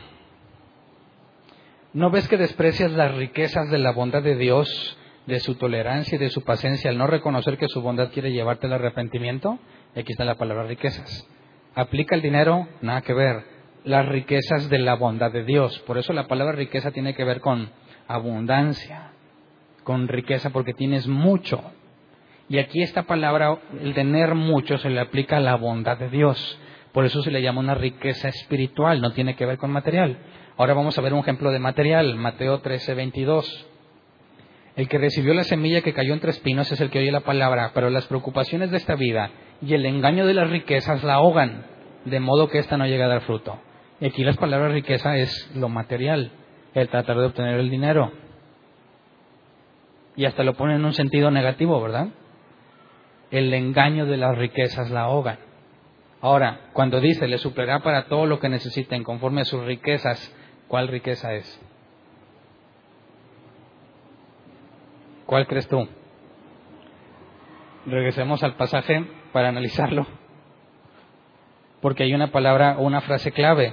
¿No ves que desprecias las riquezas de la bondad de Dios de su tolerancia y de su paciencia al no reconocer que su bondad quiere llevarte al arrepentimiento? Y aquí está la palabra riquezas. Aplica el dinero, nada que ver. Las riquezas de la bondad de Dios. Por eso la palabra riqueza tiene que ver con abundancia, con riqueza porque tienes mucho. Y aquí esta palabra, el tener mucho, se le aplica a la bondad de Dios. Por eso se le llama una riqueza espiritual, no tiene que ver con material. Ahora vamos a ver un ejemplo de material, Mateo 13, 22. El que recibió la semilla que cayó entre espinos es el que oye la palabra, pero las preocupaciones de esta vida y el engaño de las riquezas la ahogan, de modo que ésta no llega a dar fruto. Y aquí las palabras riqueza es lo material, el tratar de obtener el dinero. Y hasta lo pone en un sentido negativo, ¿verdad? El engaño de las riquezas la ahogan. Ahora, cuando dice, le suplirá para todo lo que necesiten conforme a sus riquezas, ¿cuál riqueza es? ¿Cuál crees tú? Regresemos al pasaje para analizarlo. Porque hay una palabra o una frase clave.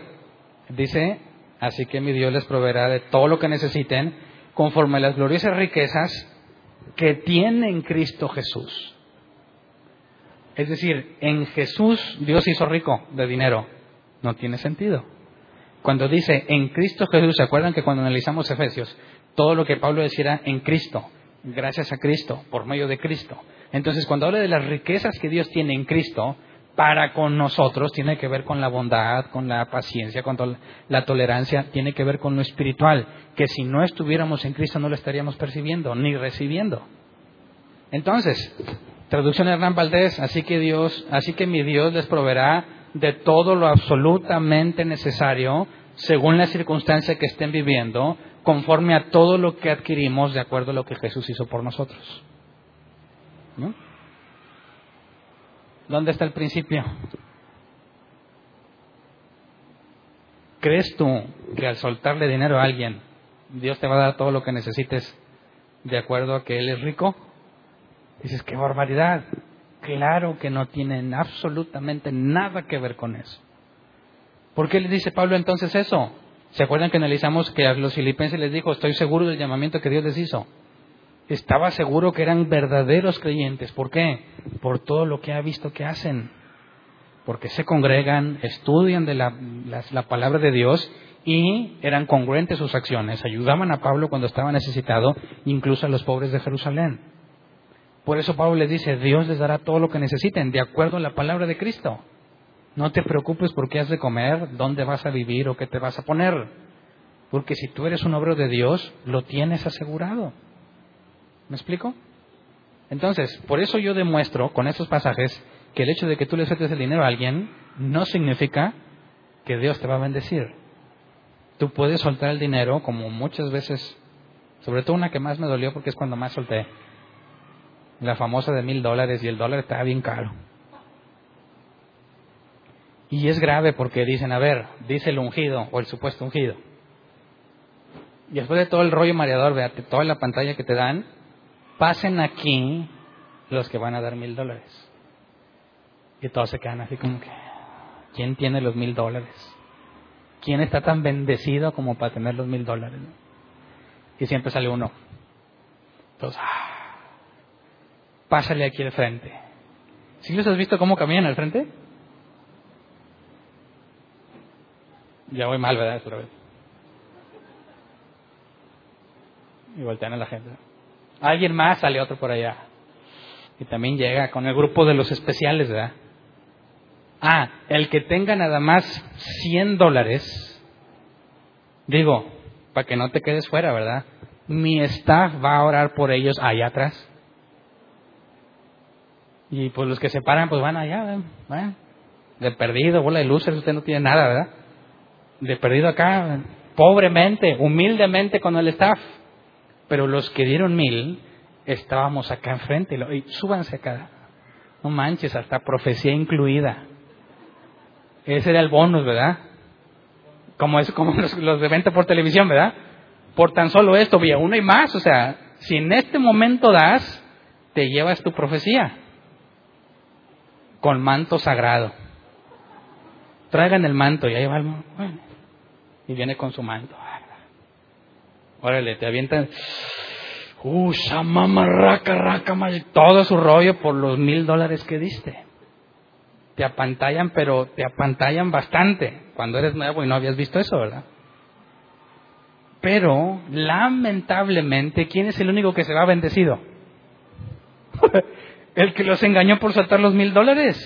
Dice, así que mi Dios les proveerá de todo lo que necesiten conforme a las gloriosas riquezas que tiene en Cristo Jesús. Es decir, en Jesús Dios hizo rico de dinero. No tiene sentido. Cuando dice en Cristo Jesús, ¿se acuerdan que cuando analizamos Efesios, todo lo que Pablo decía en Cristo, gracias a Cristo, por medio de Cristo. Entonces, cuando habla de las riquezas que Dios tiene en Cristo, para con nosotros tiene que ver con la bondad, con la paciencia, con la tolerancia, tiene que ver con lo espiritual, que si no estuviéramos en Cristo no lo estaríamos percibiendo ni recibiendo. Entonces, traducción Hernán Valdés, así que Dios, así que mi Dios les proveerá de todo lo absolutamente necesario según la circunstancia que estén viviendo, conforme a todo lo que adquirimos de acuerdo a lo que Jesús hizo por nosotros. ¿No? ¿Dónde está el principio? ¿Crees tú que al soltarle dinero a alguien, Dios te va a dar todo lo que necesites de acuerdo a que Él es rico? Dices, qué barbaridad. Claro que no tienen absolutamente nada que ver con eso. ¿Por qué le dice Pablo entonces eso? ¿Se acuerdan que analizamos que a los filipenses les dijo, estoy seguro del llamamiento que Dios les hizo? Estaba seguro que eran verdaderos creyentes. ¿Por qué? Por todo lo que ha visto que hacen. Porque se congregan, estudian de la, la palabra de Dios y eran congruentes sus acciones. Ayudaban a Pablo cuando estaba necesitado, incluso a los pobres de Jerusalén. Por eso Pablo les dice, Dios les dará todo lo que necesiten, de acuerdo a la palabra de Cristo. No te preocupes por qué has de comer, dónde vas a vivir o qué te vas a poner. Porque si tú eres un obro de Dios, lo tienes asegurado. ¿Me explico? Entonces, por eso yo demuestro con estos pasajes que el hecho de que tú le sueltes el dinero a alguien no significa que Dios te va a bendecir. Tú puedes soltar el dinero como muchas veces, sobre todo una que más me dolió porque es cuando más solté, la famosa de mil dólares y el dólar estaba bien caro. Y es grave porque dicen, a ver, dice el ungido o el supuesto ungido. Y después de todo el rollo mareador, veate, toda la pantalla que te dan, pasen aquí los que van a dar mil dólares. Y todos se quedan así como que, ¿Quién tiene los mil dólares? ¿Quién está tan bendecido como para tener los mil dólares? Y siempre sale uno. Entonces, ah, pásale aquí al frente. ¿Sí les has visto cómo caminan al frente? Ya voy mal, ¿verdad? Otra vez. Y voltean a la gente. Alguien más sale otro por allá. Y también llega con el grupo de los especiales, ¿verdad? Ah, el que tenga nada más 100 dólares, digo, para que no te quedes fuera, ¿verdad? Mi staff va a orar por ellos allá atrás. Y pues los que se paran, pues van allá. De perdido, bola de luces, usted no tiene nada, ¿verdad? De perdido acá, pobremente, humildemente con el staff. Pero los que dieron mil, estábamos acá enfrente. Y, súbanse acá. No manches, hasta profecía incluida. Ese era el bonus, ¿verdad? Como es como los, de venta por televisión, ¿verdad? Por tan solo esto, vía uno y más. O sea, si en este momento das, te llevas tu profecía con manto sagrado. Traigan el manto y ahí va el bueno, y viene con su manto. Órale, te avientan. Uh, shamama, raca, raca, todo su rollo por los mil dólares que diste. Te apantallan, pero te apantallan bastante cuando eres nuevo y no habías visto eso, ¿verdad? Pero, lamentablemente, ¿quién es el único que se va bendecido? el que los engañó por soltar los mil dólares.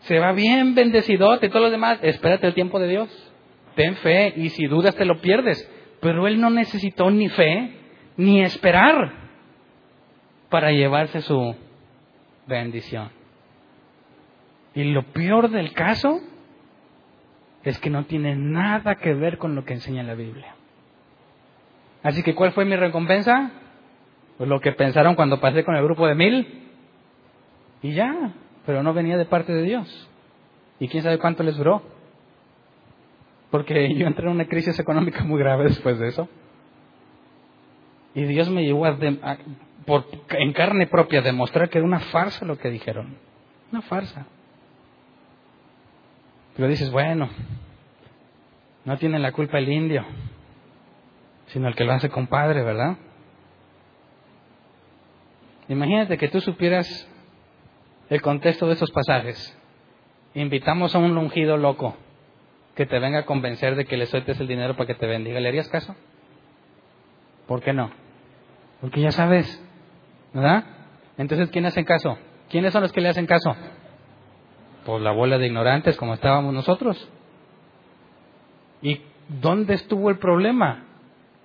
Se va bien bendecidote y todo lo demás. Espérate el tiempo de Dios. Ten fe y si dudas te lo pierdes. Pero él no necesitó ni fe ni esperar para llevarse su bendición. Y lo peor del caso es que no tiene nada que ver con lo que enseña la Biblia. Así que, ¿cuál fue mi recompensa? Pues lo que pensaron cuando pasé con el grupo de mil. Y ya, pero no venía de parte de Dios. Y quién sabe cuánto les duró. Porque yo entré en una crisis económica muy grave después de eso. Y Dios me llevó a, por, en carne propia a demostrar que era una farsa lo que dijeron. Una farsa. Pero dices, bueno, no tiene la culpa el indio, sino el que lo hace compadre, ¿verdad? Imagínate que tú supieras el contexto de esos pasajes. Invitamos a un ungido loco que te venga a convencer de que le sueltes el dinero para que te bendiga. ¿Le harías caso? ¿Por qué no? Porque ya sabes, ¿verdad? Entonces, ¿quién hace caso? ¿Quiénes son los que le hacen caso? Pues la bola de ignorantes como estábamos nosotros. ¿Y dónde estuvo el problema?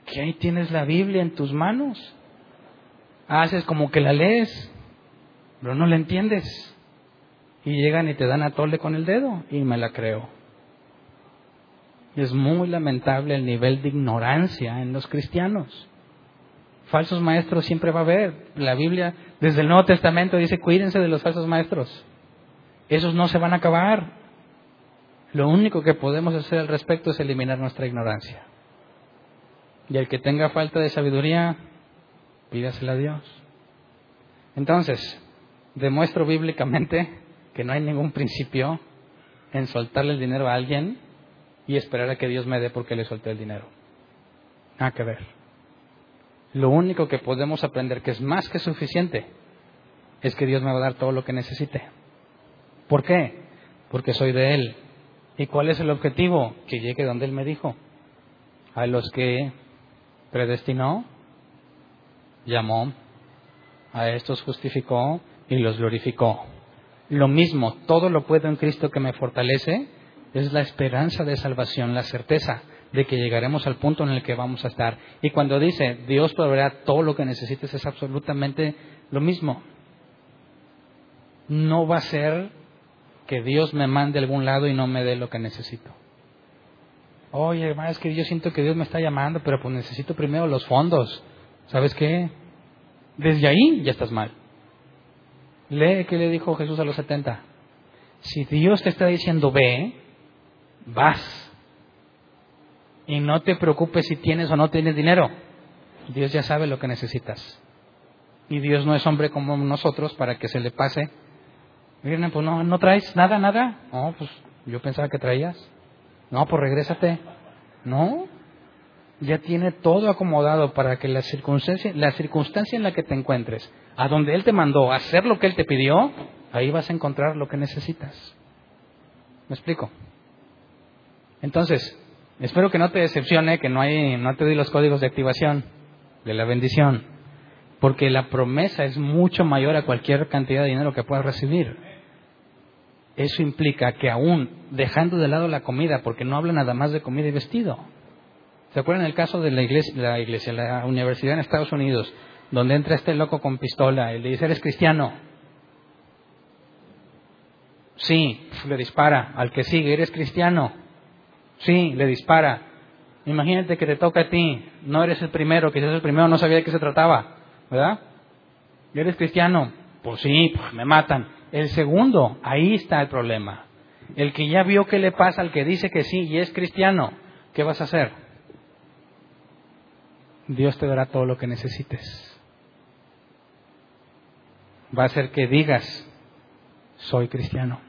Que ahí tienes la Biblia en tus manos haces como que la lees, pero no la entiendes. Y llegan y te dan a tole con el dedo y me la creo. Es muy lamentable el nivel de ignorancia en los cristianos. Falsos maestros siempre va a haber. La Biblia, desde el Nuevo Testamento, dice, cuídense de los falsos maestros. Esos no se van a acabar. Lo único que podemos hacer al respecto es eliminar nuestra ignorancia. Y el que tenga falta de sabiduría, pídasela a Dios. Entonces, demuestro bíblicamente que no hay ningún principio en soltarle el dinero a alguien y esperar a que Dios me dé porque le solté el dinero. Nada que ver. Lo único que podemos aprender, que es más que suficiente, es que Dios me va a dar todo lo que necesite. ¿Por qué? Porque soy de Él. ¿Y cuál es el objetivo? Que llegue donde Él me dijo. A los que predestinó, llamó, a estos justificó y los glorificó. Lo mismo, todo lo puedo en Cristo que me fortalece, es la esperanza de salvación, la certeza de que llegaremos al punto en el que vamos a estar. Y cuando dice, Dios proveerá todo lo que necesites, es absolutamente lo mismo. No va a ser que Dios me mande a algún lado y no me dé lo que necesito. Oye, hermano, es que yo siento que Dios me está llamando, pero pues necesito primero los fondos. ¿Sabes qué? Desde ahí ya estás mal. Lee qué le dijo Jesús a los 70. Si Dios te está diciendo ve, vas. Y no te preocupes si tienes o no tienes dinero. Dios ya sabe lo que necesitas. Y Dios no es hombre como nosotros para que se le pase Miren, pues no, no traes nada, nada. No, pues yo pensaba que traías. No, pues regrésate. No, ya tiene todo acomodado para que la circunstancia, la circunstancia en la que te encuentres, a donde Él te mandó hacer lo que Él te pidió, ahí vas a encontrar lo que necesitas. ¿Me explico? Entonces, espero que no te decepcione que no, hay, no te di los códigos de activación de la bendición, porque la promesa es mucho mayor a cualquier cantidad de dinero que puedas recibir. Eso implica que aún dejando de lado la comida, porque no habla nada más de comida y vestido, ¿Se acuerdan el caso de la iglesia, la iglesia, la universidad en Estados Unidos, donde entra este loco con pistola y le dice, ¿eres cristiano? Sí, le dispara. Al que sigue, ¿eres cristiano? Sí, le dispara. Imagínate que te toca a ti, no eres el primero, quizás el primero no sabía de qué se trataba, ¿verdad? ¿Eres cristiano? Pues sí, pues me matan. El segundo, ahí está el problema. El que ya vio qué le pasa al que dice que sí y es cristiano, ¿qué vas a hacer? Dios te dará todo lo que necesites. Va a hacer que digas, soy cristiano,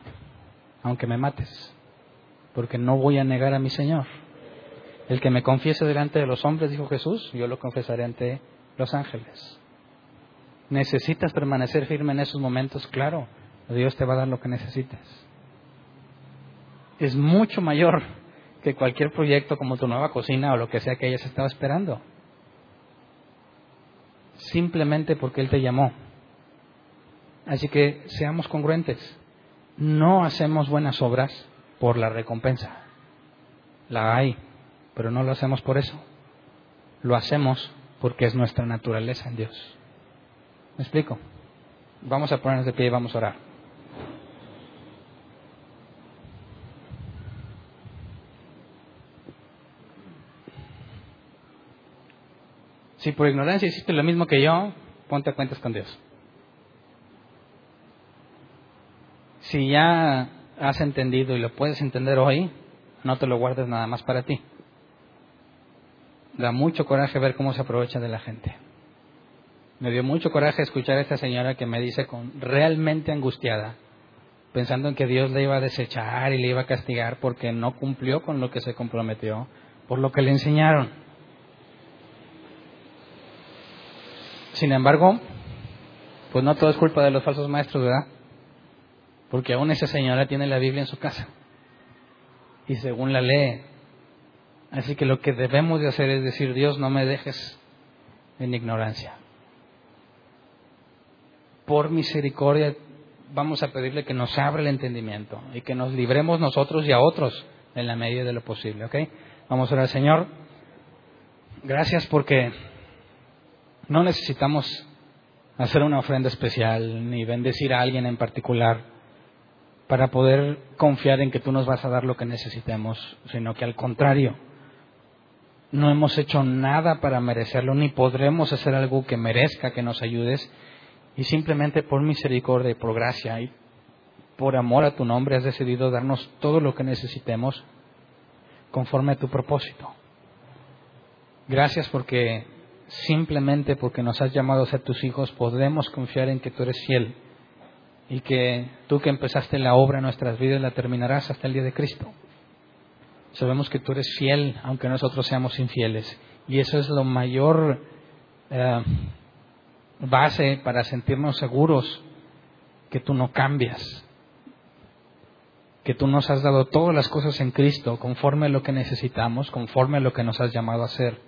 aunque me mates, porque no voy a negar a mi Señor. El que me confiese delante de los hombres, dijo Jesús, yo lo confesaré ante los ángeles. ¿Necesitas permanecer firme en esos momentos? Claro, Dios te va a dar lo que necesites. Es mucho mayor que cualquier proyecto como tu nueva cocina o lo que sea que hayas estado esperando simplemente porque Él te llamó. Así que seamos congruentes. No hacemos buenas obras por la recompensa. La hay, pero no lo hacemos por eso. Lo hacemos porque es nuestra naturaleza en Dios. ¿Me explico? Vamos a ponernos de pie y vamos a orar. Si por ignorancia hiciste lo mismo que yo, ponte cuentas con Dios. Si ya has entendido y lo puedes entender hoy, no te lo guardes nada más para ti. Da mucho coraje ver cómo se aprovecha de la gente. Me dio mucho coraje escuchar a esta señora que me dice con realmente angustiada, pensando en que Dios le iba a desechar y le iba a castigar porque no cumplió con lo que se comprometió, por lo que le enseñaron. Sin embargo, pues no todo es culpa de los falsos maestros, ¿verdad? Porque aún esa señora tiene la Biblia en su casa y según la lee. Así que lo que debemos de hacer es decir, Dios, no me dejes en ignorancia. Por misericordia vamos a pedirle que nos abra el entendimiento y que nos libremos nosotros y a otros en la medida de lo posible, ¿ok? Vamos a orar, Señor. Gracias porque no necesitamos hacer una ofrenda especial ni bendecir a alguien en particular para poder confiar en que tú nos vas a dar lo que necesitemos, sino que al contrario, no hemos hecho nada para merecerlo, ni podremos hacer algo que merezca que nos ayudes, y simplemente por misericordia y por gracia y por amor a tu nombre has decidido darnos todo lo que necesitemos conforme a tu propósito. Gracias porque simplemente porque nos has llamado a ser tus hijos, podemos confiar en que tú eres fiel y que tú que empezaste la obra en nuestras vidas la terminarás hasta el día de Cristo. Sabemos que tú eres fiel aunque nosotros seamos infieles y eso es lo mayor eh, base para sentirnos seguros que tú no cambias, que tú nos has dado todas las cosas en Cristo conforme a lo que necesitamos, conforme a lo que nos has llamado a hacer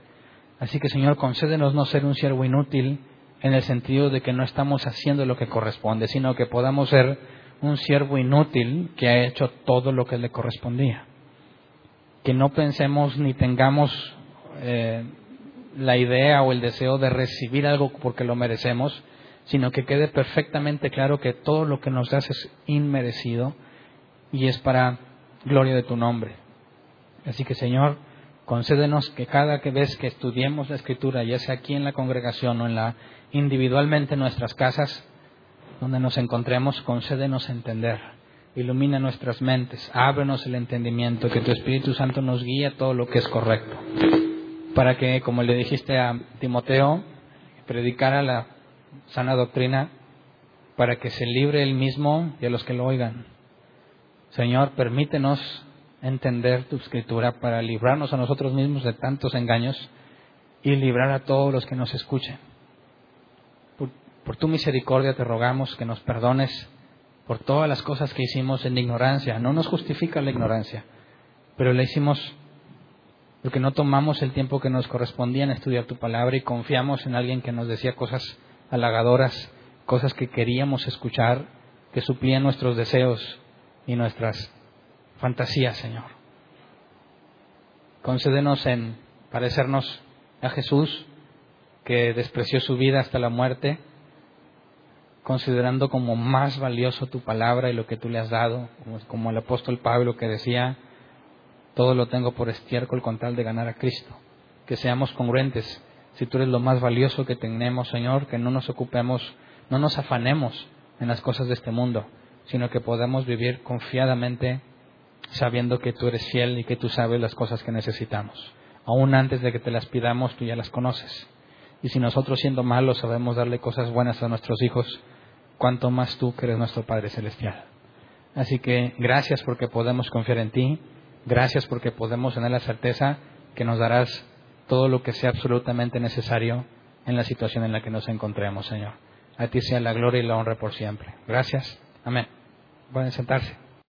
Así que Señor, concédenos no ser un siervo inútil en el sentido de que no estamos haciendo lo que corresponde, sino que podamos ser un siervo inútil que ha hecho todo lo que le correspondía. Que no pensemos ni tengamos eh, la idea o el deseo de recibir algo porque lo merecemos, sino que quede perfectamente claro que todo lo que nos das es inmerecido y es para gloria de tu nombre. Así que Señor, Concédenos que cada vez que estudiemos la escritura, ya sea aquí en la congregación o en la individualmente en nuestras casas, donde nos encontremos, concédenos entender. Ilumina nuestras mentes, ábrenos el entendimiento, que tu Espíritu Santo nos guíe todo lo que es correcto. Para que, como le dijiste a Timoteo, predicara la sana doctrina para que se libre él mismo y a los que lo oigan. Señor, permítenos entender tu escritura para librarnos a nosotros mismos de tantos engaños y librar a todos los que nos escuchen. Por, tu misericordia te rogamos que nos perdones por todas las cosas que hicimos en ignorancia. No nos justifica la ignorancia, pero la hicimos porque no tomamos el tiempo que nos correspondía en estudiar tu palabra y confiamos en alguien que nos decía cosas halagadoras cosas que queríamos escuchar, que suplían nuestros deseos y nuestras fantasías, Señor. Concédenos en parecernos a Jesús, que despreció su vida hasta la muerte, considerando como más valioso tu palabra y lo que tú le has dado, como el apóstol Pablo que decía, todo lo tengo por estiércol con tal de ganar a Cristo. Que seamos congruentes. Si tú eres lo más valioso que tenemos, Señor, que no nos ocupemos no nos afanemos en las cosas de este mundo, sino que podamos vivir confiadamente sabiendo que tú eres fiel y que tú sabes las cosas que necesitamos. Aún antes de que te las pidamos, tú ya las conoces. Y si nosotros siendo malos sabemos darle cosas buenas a nuestros hijos, cuanto más tú que eres nuestro Padre Celestial. Así que gracias porque podemos confiar en ti, gracias porque podemos tener la certeza que nos darás todo lo que sea absolutamente necesario en la situación en la que nos encontremos, Señor. A ti sea la gloria y la honra por siempre. Gracias. Amén. Pueden sentarse.